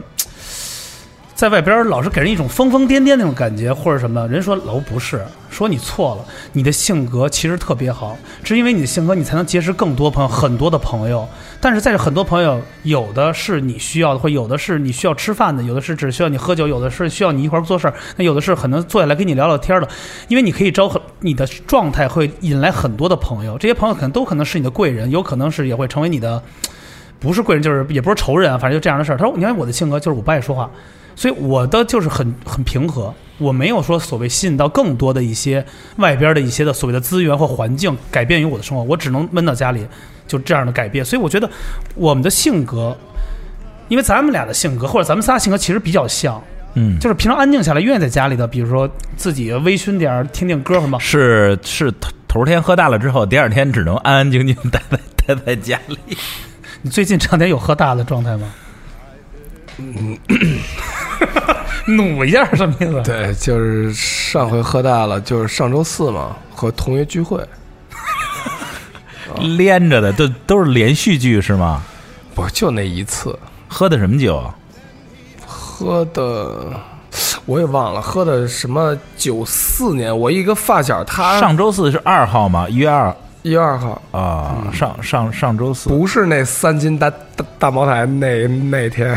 在外边老是给人一种疯疯癫癫那种感觉，或者什么？人说楼不是，说你错了，你的性格其实特别好，是因为你的性格，你才能结识更多朋友，很多的朋友。但是在这很多朋友，有的是你需要的，或有的是你需要吃饭的，有的是只需要你喝酒，有的是需要你一块儿做事儿，那有的是可能坐下来跟你聊聊天的。因为你可以招很，你的状态会引来很多的朋友，这些朋友可能都可能是你的贵人，有可能是也会成为你的，不是贵人就是也不是仇人啊，反正就这样的事儿。他说：“你看我的性格就是我不爱说话，所以我的就是很很平和，我没有说所谓吸引到更多的一些外边的一些的所谓的资源或环境改变于我的生活，我只能闷到家里，就这样的改变。所以我觉得我们的性格，因为咱们俩的性格或者咱们仨性格其实比较像，嗯，就是平常安静下来，愿意在家里的，比如说自己微醺点儿，听听歌什么。是是头头天喝大了之后，第二天只能安安静静待在待在家里。你最近这两天有喝大的状态吗？努一下什么意思？对，就是上回喝大了，就是上周四嘛，和同学聚会，连着的都都是连续剧是吗？不就那一次喝的什么酒？喝的，我也忘了喝的什么九四年，我一个发小，他上周四是二号嘛？一月二一月二号，啊，上上上周四。不是那三斤大大大茅台那那天，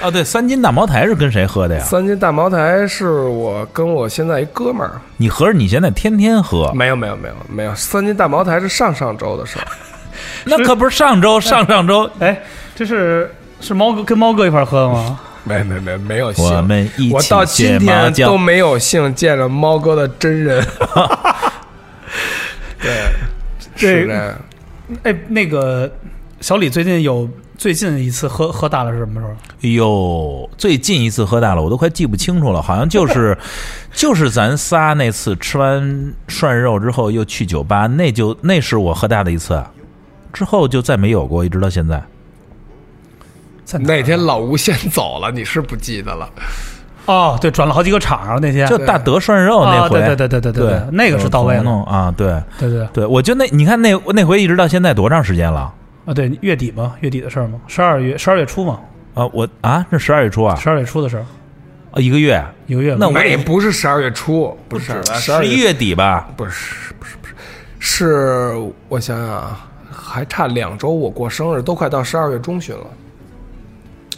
啊，对，三斤大茅台是跟谁喝的呀？三斤大茅台是我跟我现在一哥们儿，你合着你现在天天喝？没有没有没有没有，三斤大茅台是上上周的事儿，那可不是上周 上上周。哎，这是是猫哥跟猫哥一块儿喝的吗？没没没没有幸，我们一我到今天都没有幸见着猫哥的真人。对，是的。哎，那个小李最近有最近一次喝喝大了是什么时候？哎呦，最近一次喝大了，我都快记不清楚了，好像就是 就是咱仨那次吃完涮肉之后又去酒吧，那就那是我喝大的一次，之后就再没有过，一直到现在。在哪那天老吴先走了，你是不记得了？哦，对，转了好几个场啊，那天。就大德涮肉那啊，回，对对对对对对，那个是到位弄了，弄啊，对。对对。对，我就那你看那那回一直到现在多长时间了啊，对，月底嘛，月底的事儿嘛，十二月十二月初嘛，啊？我啊，这十二月初啊，十二月初的事儿，啊一个月，一个月嘛。那我也，不是十二月初，不是十一，月底吧？不是不是不是，是我想想啊，还差两周，我过生日，都快到十二月中旬了。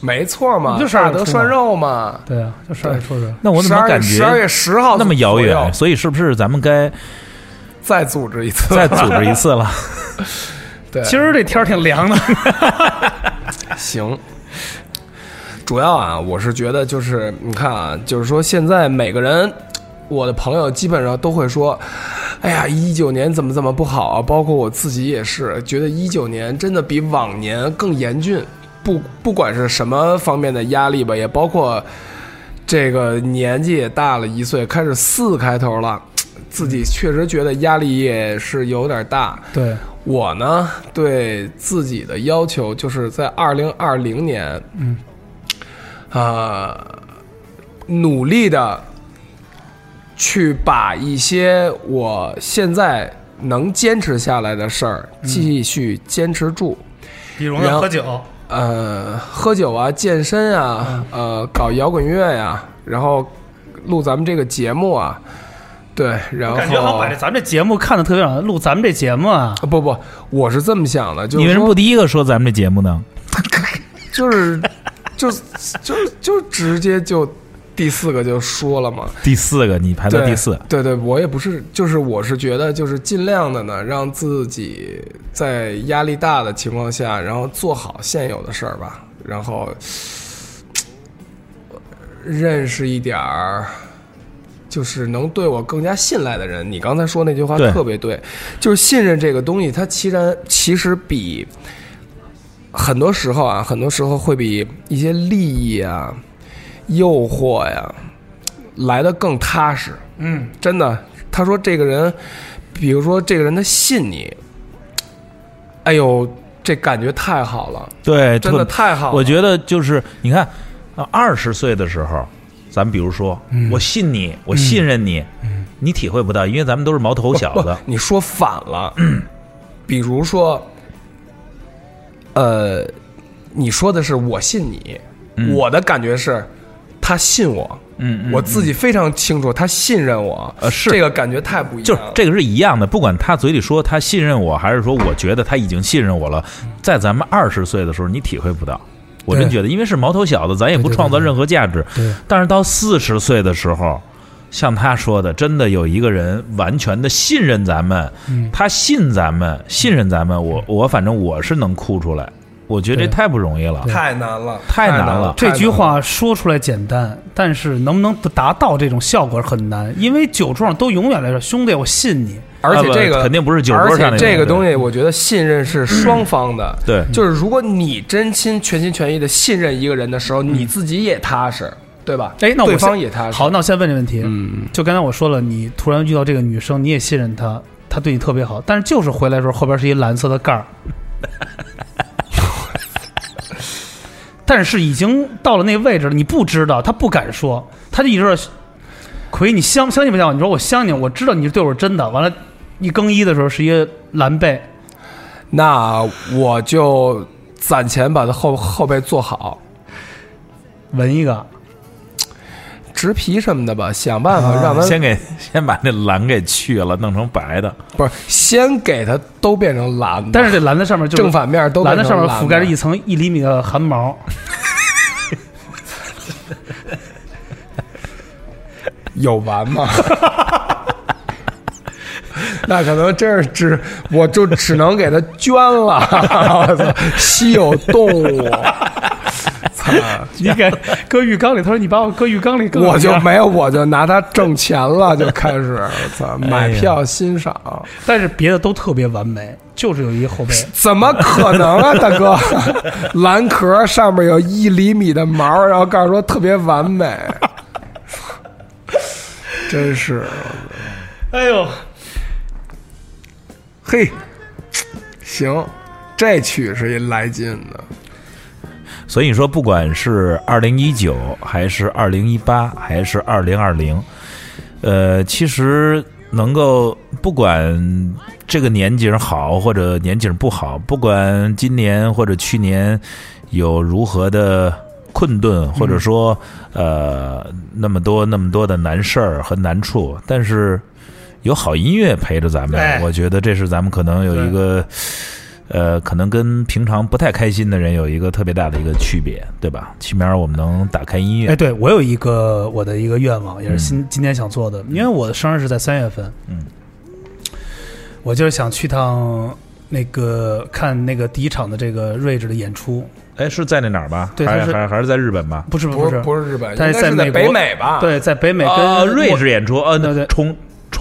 没错嘛，不就12大德涮肉嘛。对啊，就十二月初的。那我怎么感觉十二月十号那么遥远？所以是不是咱们该再组织一次？再组织一次了？对，今儿这天儿挺凉的，行。主要啊，我是觉得就是你看啊，就是说现在每个人，我的朋友基本上都会说，哎呀，一九年怎么怎么不好啊，包括我自己也是觉得一九年真的比往年更严峻。不不管是什么方面的压力吧，也包括这个年纪也大了一岁，开始四开头了，自己确实觉得压力也是有点大。对，我呢，对自己的要求就是在二零二零年，嗯，啊、努力的去把一些我现在能坚持下来的事儿继续坚持住。比如呢喝酒，呃，喝酒啊，健身啊，呃，搞摇滚乐呀、然后录咱们这个节目啊，对，然后感觉好像把这咱这节目看的特别好，录咱们这节目啊，啊不不，我是这么想的，就是你为什么不第一个说咱们这节目呢？就是就就就直接就第四个就说了嘛，第四个，你排到第四，对对，我也不是，就是我是觉得就是尽量的呢，让自己在压力大的情况下，然后做好现有的事儿吧，然后呃认识一点儿。就是能对我更加信赖的人，你刚才说那句话特别对，就是信任这个东西，它其实其实比很多时候啊，很多时候会比一些利益啊、诱惑呀来的更踏实。嗯，真的，他说这个人，比如说这个人他信你，哎呦，这感觉太好了，对，真的太好了。我觉得就是你看，啊，二十岁的时候，咱们比如说，我信你，我信任你，你体会不到，因为咱们都是毛头小子，你说反了。比如说，呃，你说的是我信你，嗯。我的感觉是他信我，嗯嗯。我自己非常清楚他信任我，呃是。这个感觉太不一样了。就是这个是一样的，不管他嘴里说他信任我，还是说我觉得他已经信任我了，在咱们二十岁的时候，你体会不到。我真觉得，因为是毛头小子，咱也不创造任何价值。对，但是到四十岁的时候，像他说的，真的有一个人完全的信任咱们，嗯。他信咱们，信任咱们，我我反正我是能哭出来，我觉得这太不容易了。太难了，太难难了这句话说出来简单，但是能不能达到这种效果很难，因为酒桌上都永远来说兄弟，我信你。而且这个啊肯定不是酒桌上的而且这个东西，我觉得信任是双方的。对就是如果你真心全心全意的信任一个人的时候，你自己也踏实，对吧？哎，那我对方也踏实。好，那我先问这问题。嗯，就刚才我说了，你突然遇到这个女生，你也信任她，她对你特别好，但是就是回来的时候后边是一蓝色的盖儿，但是已经到了那位置了，你不知道，他不敢说，他就一直说奎，你相相信不相信？你说我相信，我知道你对我是真的。完了，一更衣的时候是一个蓝背，那我就攒钱把他后后背做好，纹一个，植皮什么的吧，想办法啊让它先给 先把那蓝给去了，弄成白的。不是先给它都变成蓝的，但是这蓝的上面就是正反面都蓝的变成蓝上面覆盖着一层一厘米的汗毛。有完吗？那可能真是只，我就只能给它捐了。我操，稀有动物，操！你给搁浴缸里，他说你把我搁浴缸里更我就没有，我就拿它挣钱了，就开始我 操买票欣赏。但是别的都特别完美，就是有一个后背。怎么可能啊，大哥？蓝壳上面有一厘米的毛，然后告诉说特别完美，真是，哎呦，嘿，行，这曲是一来劲的。所以说，不管是二零一九，还是二零一八，还是二零二零，呃，其实能够不管这个年景好或者年景不好，不管今年或者去年有如何的困顿，或者说呃那么多那么多的难事儿和难处，但是有好音乐陪着咱们，哎我觉得这是咱们可能有一个。呃，可能跟平常不太开心的人有一个特别大的一个区别，对吧？起码我们能打开音乐哎，，对我有一个我的一个愿望，也是今今天想做的，因为我的生日是在三月份，嗯，我就是想去趟那个看那个第一场的这个睿智的演出，哎，是在那哪儿吧？还对还是还还是在日本吧？不不是不是不是日本，但是应该是在在美国北美吧？，对，在北美跟啊，瑞墨士演出，呃，对对重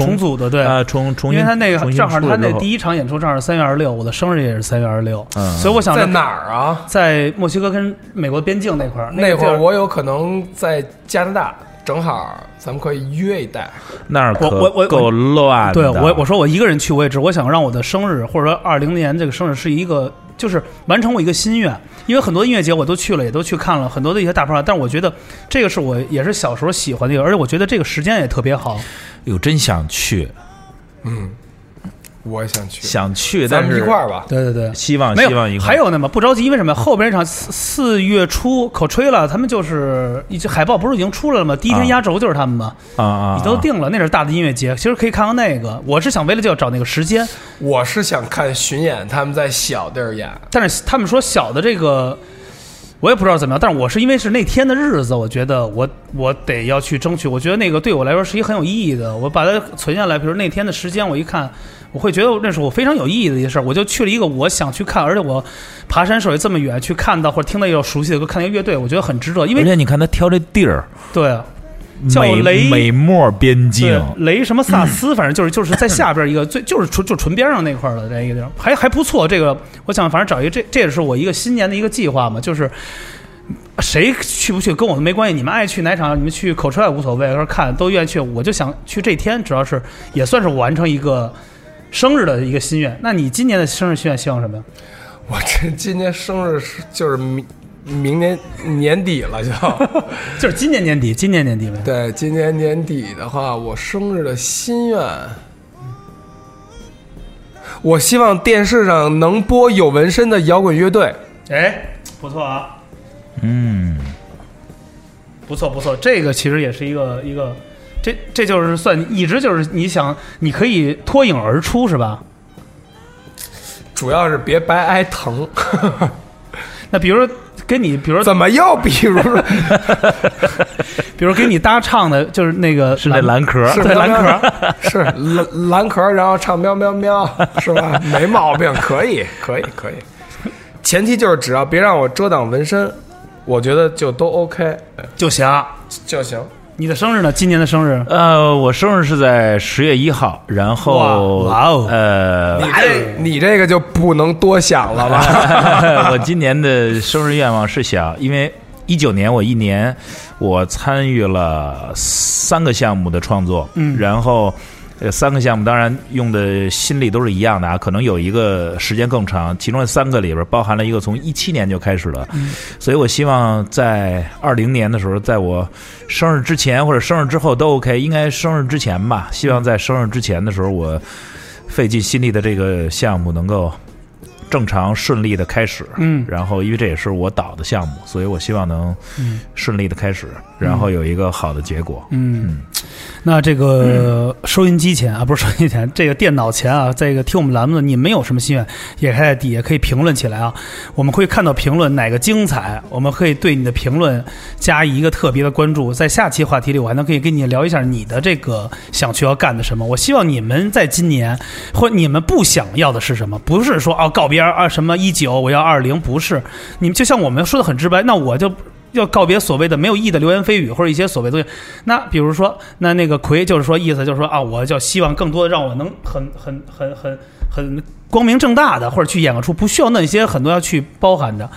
重组的，对。啊，重重新，因为他那个正好他那第一场演出正好是三月二十六，我的生日也是三月二十六，嗯所以我想在哪儿啊？在墨西哥跟美国边境那块儿，那个地儿会儿我有可能在加拿大，正好咱们可以约一带。那儿我我我够乱的。对我我说我一个人去我也知，我想让我的生日或者说二零年这个生日是一个就是完成我一个心愿，因为很多音乐节我都去了，也都去看了很多的一些大牌，但是我觉得这个是我也是小时候喜欢的一个，而且我觉得这个时间也特别好。有真想去，嗯，我也想去，想去，咱们但是一块儿吧。对对对。希望，希望一块儿还有呢嘛，不着急，因为什么？后边一场四四月初口吹了，他们就是已经海报不是已经出来了吗？第一天啊压轴就是他们嘛，啊啊，你都定了，那是大的音乐节，其实可以看看那个。我是想为了就要找那个时间，我是想看巡演，他们在小地儿演。但是他们说小的这个，我也不知道怎么样。但是我是因为是那天的日子，我觉得我我得要去争取。我觉得那个对我来说是一个很有意义的。我把它存下来，比如那天的时间，我一看，我会觉得那是我非常有意义的一件事儿。我就去了一个我想去看，而且我爬山涉水这么远去看到或者听到一首熟悉的歌，看到一个乐队，我觉得很值得。因为而且你看他挑这地儿，对啊叫雷美墨边境，雷什么萨斯，反正就是就是在下边一个最就是纯就纯边上那块儿的这一个地方，还还不错。这个我想反正找一个这这也是我一个新年的一个计划嘛，就是谁去不去跟我都没关系，你们爱去哪场你们去口车也无所谓，说看都愿意去，我就想去这天，主要是也算是我完成一个生日的一个心愿。那你今年的生日心愿希望什么呀？我这今年生日是就是明明年年底了就。就是今年年底，今年年底呗。对，今年年底的话，我生日的心愿，我希望电视上能播有纹身的摇滚乐队。哎，不错啊。嗯，不错不错，这个其实也是一个一个，这这就是算一直就是你想你可以脱颖而出是吧？主要是别白挨疼。那比如说跟你，比如说怎么又比如说 比如说给你搭唱的，就是那个是那蓝壳，是那蓝壳，是蓝蓝壳，然后唱喵喵喵，是吧？没毛病，可以，可以，可以。前提就是只要别让我遮挡纹身，我觉得就都 OK 就行。就行。你的生日呢？今年的生日呃，我生日是在十月一号，然后哇哇哦呃你，这你这个就不能多想了吧？我今年的生日愿望是想，因为一九年我一年我参与了三个项目的创作，嗯然后。呃，三个项目当然用的心力都是一样的啊，可能有一个时间更长，其中三个里边包含了一个从一七年就开始了，所以我希望在二零年的时候，在我生日之前或者生日之后都 OK，应该生日之前吧，希望在生日之前的时候，我费尽心力的这个项目能够正常顺利的开始，嗯然后因为这也是我导的项目，所以我希望能嗯顺利的开始，然后有一个好的结果。嗯，那这个收音机前啊，不是收音机前，这个电脑前啊，这个听我们栏目的，你们有什么心愿，也可以在底下可以评论起来啊。我们会看到评论哪个精彩，我们可以对你的评论加一个特别的关注。在下期话题里，我还能可以跟你聊一下你的这个想去要干的什么。我希望你们在今年，或你们不想要的是什么？不是说哦告别二什么一九，我要二零，不是。你们就像我们说的很直白，那我就。要告别所谓的没有意义的流言蜚语，或者一些所谓的东西。那比如说，那那个奎就是说，意思就是说啊，我就希望更多的让我能很很很很很光明正大的，或者去演个出，不需要那些很多要去包含的。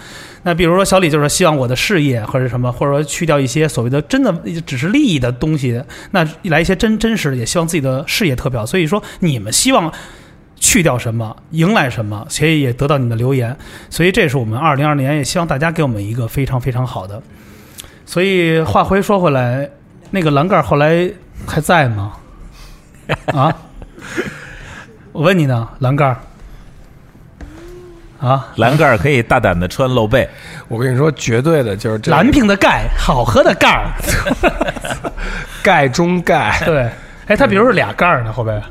那比如说小李就是希望我的事业或者什么，或者说去掉一些所谓的真的只是利益的东西，那来一些真真实的，也希望自己的事业特别好。所以说你们希望。去掉什么，迎来什么，所以也得到你的留言，所以这是我们二零二年也希望大家给我们一个非常非常好的。所以话回说回来，那个栏杆后来还在吗？啊？我问你呢，栏杆啊，栏杆可以大胆的穿露背，我跟你说，绝对的就是这蓝瓶的盖，好喝的盖儿。盖中盖，对，哎，它比如说俩盖儿呢，后边，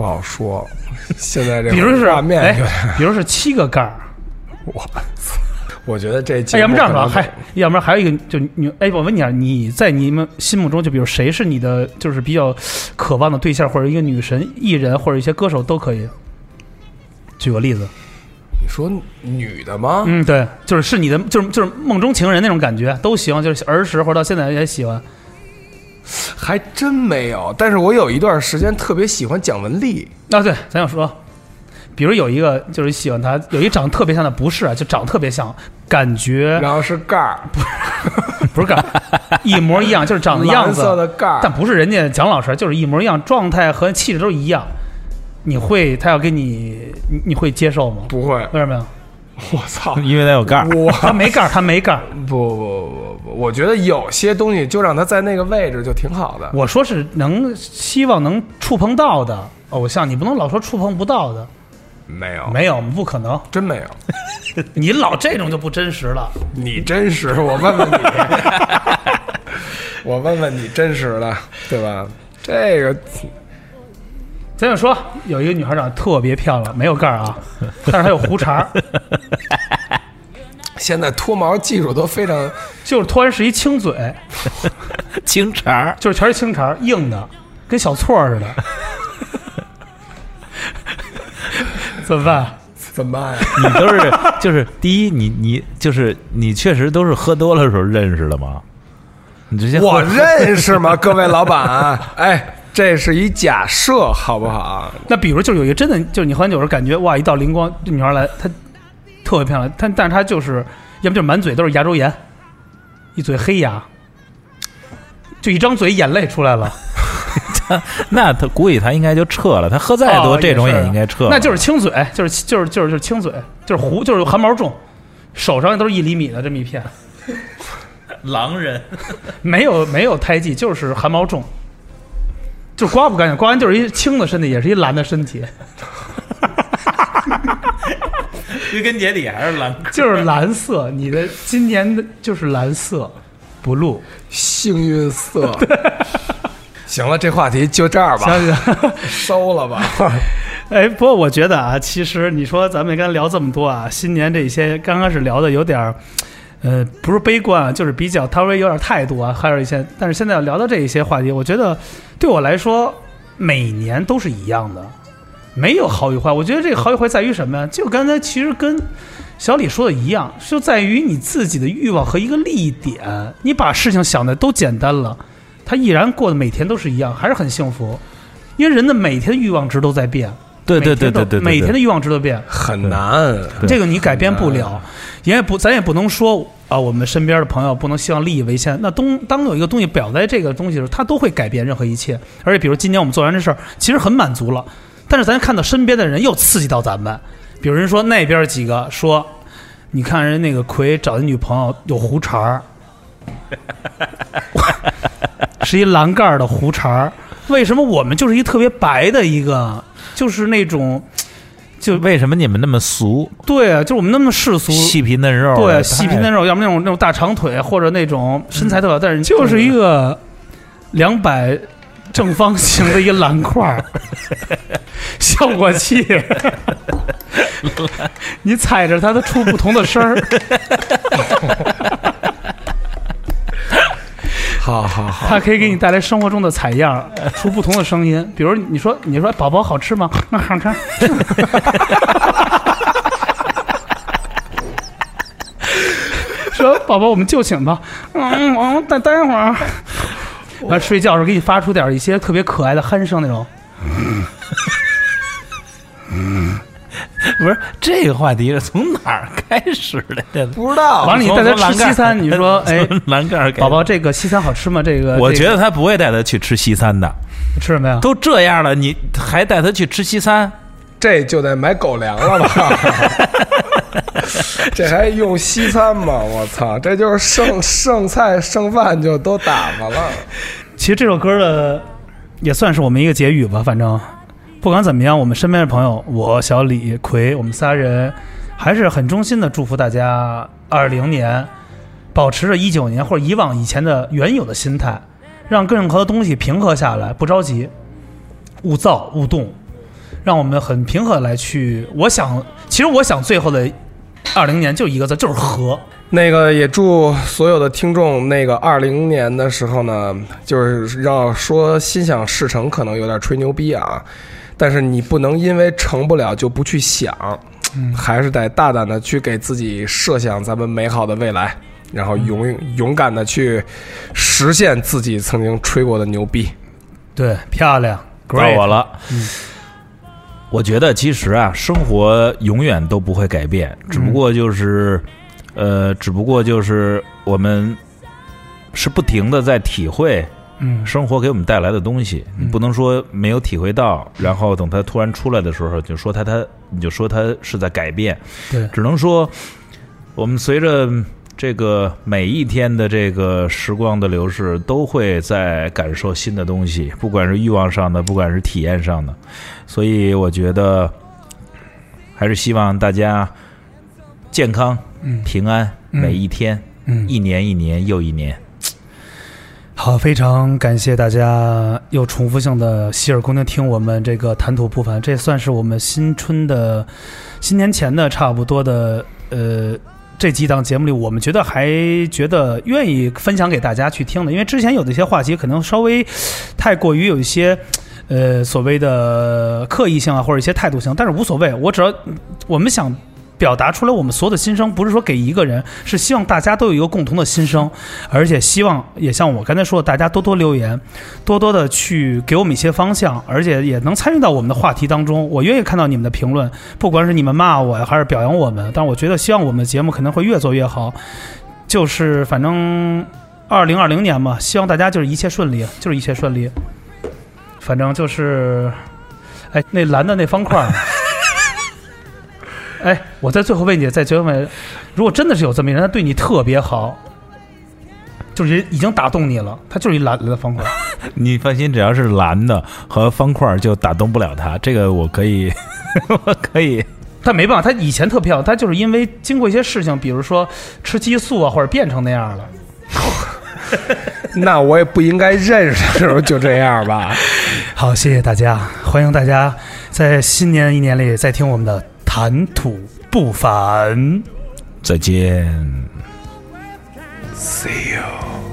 不好说。现在这比如是画面哎，比如是七个盖儿。我操！我觉得这节哎，要目不这样吧，可能还要不然还有一个，就你哎，我问你啊，你在你们心目中，就比如谁是你的就是比较渴望的对象，或者一个女神、艺人，或者一些歌手都可以。举个例子，你说女的吗？嗯，对，就是是你的，就是就是梦中情人那种感觉都行，就是儿时或者到现在也喜欢。还真没有。但是我有一段时间特别喜欢蒋雯丽，啊，对，咱想说，比如有一个就是喜欢她，有一长得特别像的，不是啊，就长得特别像，感觉然后是盖儿，不是盖儿一模一样，就是长得样蓝子，色的盖儿，但不是人家蒋老师，就是一模一样，状态和气质都一样。你会他要跟你，你你会接受吗？不会，为什么呀？我操！因为他有盖儿。我他没盖儿，他没盖儿。不不不不，我觉得有些东西就让他在那个位置就挺好的。我说是能希望能触碰到的偶像，你不能老说触碰不到的。没有，没有，不可能。真没有。你老这种就不真实了。你真实，我问问你，我问问你真实的，对吧？这个咱就说有一个女孩长得特别漂亮，没有盖儿啊，但是她有胡茬儿，现在脱毛技术都非常，就是突然是一青嘴，清茬儿，就是全是青茬儿，硬的，跟小错儿似的。怎么办？怎么办呀？你都是就是第一，你你就是你确实都是喝多了的时候认识的吗？你直接喝我认识吗？各位老板，哎，这是一假设，好不好？那比如就有一个真的，就是你喝完酒时候感觉哇，一道灵光，这女孩来，她特别漂亮，她但是她就是，要么就是满嘴都是牙周炎，一嘴黑牙，就一张嘴眼泪出来了，那他估计他应该就撤了。他喝再多，哦这种也应该撤了。那就是清嘴，就是就是就是就是清嘴，就是胡就是汗毛重，手上都是一厘米的这么一片，狼人，没有没有胎记，就是汗毛重，就刮不干净，刮完就是一青的身体，也是一蓝的身体，归根结底还是蓝。就是蓝色，你的今年的就是蓝色，blue，幸运色。行了，这话题就这儿吧，行行。收了吧。哎，不过我觉得啊，其实你说咱们刚才聊这么多啊，新年这些刚开始聊的有点儿，呃，不是悲观啊，就是比较稍微有点态度啊，还有一些，但是现在要聊到这一些话题，我觉得对我来说，每年都是一样的，没有好与坏。我觉得这个好与坏在于什么呀？就刚才其实跟小李说的一样，就在于你自己的欲望和一个利益点，你把事情想的都简单了，他依然过的每天都是一样，还是很幸福。因为人的每天欲望值都在变，对对对对对，每天的欲望值都变，很难，这个你改变不很了，也不咱也不能说啊，我们身边的朋友不能希望利益为先。那东当有一个东西表在这个东西的时候，它都会改变任何一切。而且比如今年我们做完这事儿，其实很满足了，但是咱看到身边的人又刺激到咱们，比如人说那边几个说，你看人那个奎找的女朋友有胡茬儿，是一栏盖儿的胡茬儿，为什么我们就是一特别白的一个，就是那种。就为什么你们那么俗？对啊，就是我们那么世俗，细皮嫩肉，对，细皮嫩肉，要么那种那种大长腿，或者那种身材特好，但是就是一个两百正方形的一个蓝块儿，效果器，你踩着它，它出不同的声儿。好好好，它可以给你带来生活中的采样，出不同的声音。比如你说，你说宝宝好吃吗？那好吃。说宝宝，我们就寝吧。嗯，我再待会儿。完睡觉的时候给你发出点一些特别可爱的鼾声那种。不是这个话题是从哪儿开始的？这不知道完了，你带他吃西餐，你说，哎，栏杆儿给宝宝，这个西餐好吃吗？这个，我觉得他不会带他去吃西餐的。吃什么呀？都这样了，你还带他去吃西餐？这就得买狗粮了吧？这还用西餐吗？我操，这就是剩剩菜剩饭就都打发了。其实这首歌的也算是我们一个结语吧。反正不管怎么样，我们身边的朋友，我小李奎，我们仨人还是很衷心的祝福大家二零年保持着一九年或者以往以前的原有的心态，让任何东西平和下来，不着急，勿躁勿动，让我们很平和来去。我想，其实我想最后的二零年就一个字，就是和。那个也祝所有的听众，那个二零年的时候呢，就是要说心想事成，可能有点吹牛逼啊，但是你不能因为成不了就不去想，还是得大胆的去给自己设想咱们美好的未来。然后勇勇敢的去实现自己曾经吹过的牛逼。对，漂亮到我了。嗯我觉得其实啊，生活永远都不会改变，只不过就是，呃，只不过就是我们是不停的在体会嗯，生活给我们带来的东西，你不能说没有体会到，然后等它突然出来的时候，就说它它你就说它是在改变，对，只能说我们随着这个每一天的这个时光的流逝，都会在感受新的东西，不管是欲望上的，不管是体验上的，所以我觉得还是希望大家健康、嗯。平安，嗯。每一天，嗯，一年一年又一年。好，非常感谢大家又重复性的洗耳恭听听我们这个谈吐不凡，这算是我们新春的新年前的差不多的呃这几档节目里，我们觉得还觉得愿意分享给大家去听的，因为之前有的一些话题可能稍微太过于有一些。呃，所谓的刻意性啊，或者一些态度性，但是无所谓。我只要我们想表达出来我们所有的心声，不是说给一个人，是希望大家都有一个共同的心声，而且希望也像我刚才说的，大家多多留言，多多的去给我们一些方向，而且也能参与到我们的话题当中。我愿意看到你们的评论，不管是你们骂我呀，还是表扬我们，但我觉得希望我们的节目可能会越做越好。就是反正二零二零年嘛，希望大家就是一切顺利，就是一切顺利。反正就是，哎，那蓝的那方块。哎，我在最后问你，在最后问，如果真的是有这么一人，他对你特别好，就是已经打动你了，他就是一蓝的方块。你放心，只要是蓝的和方块就打动不了他，这个我可以，我可以。他没办法，他以前特漂亮，他就是因为经过一些事情，比如说吃激素啊，或者变成那样了。那我也不应该认识的时候就这样吧。好，谢谢大家，欢迎大家在新年一年里再听我们的谈吐不凡。再见。See you。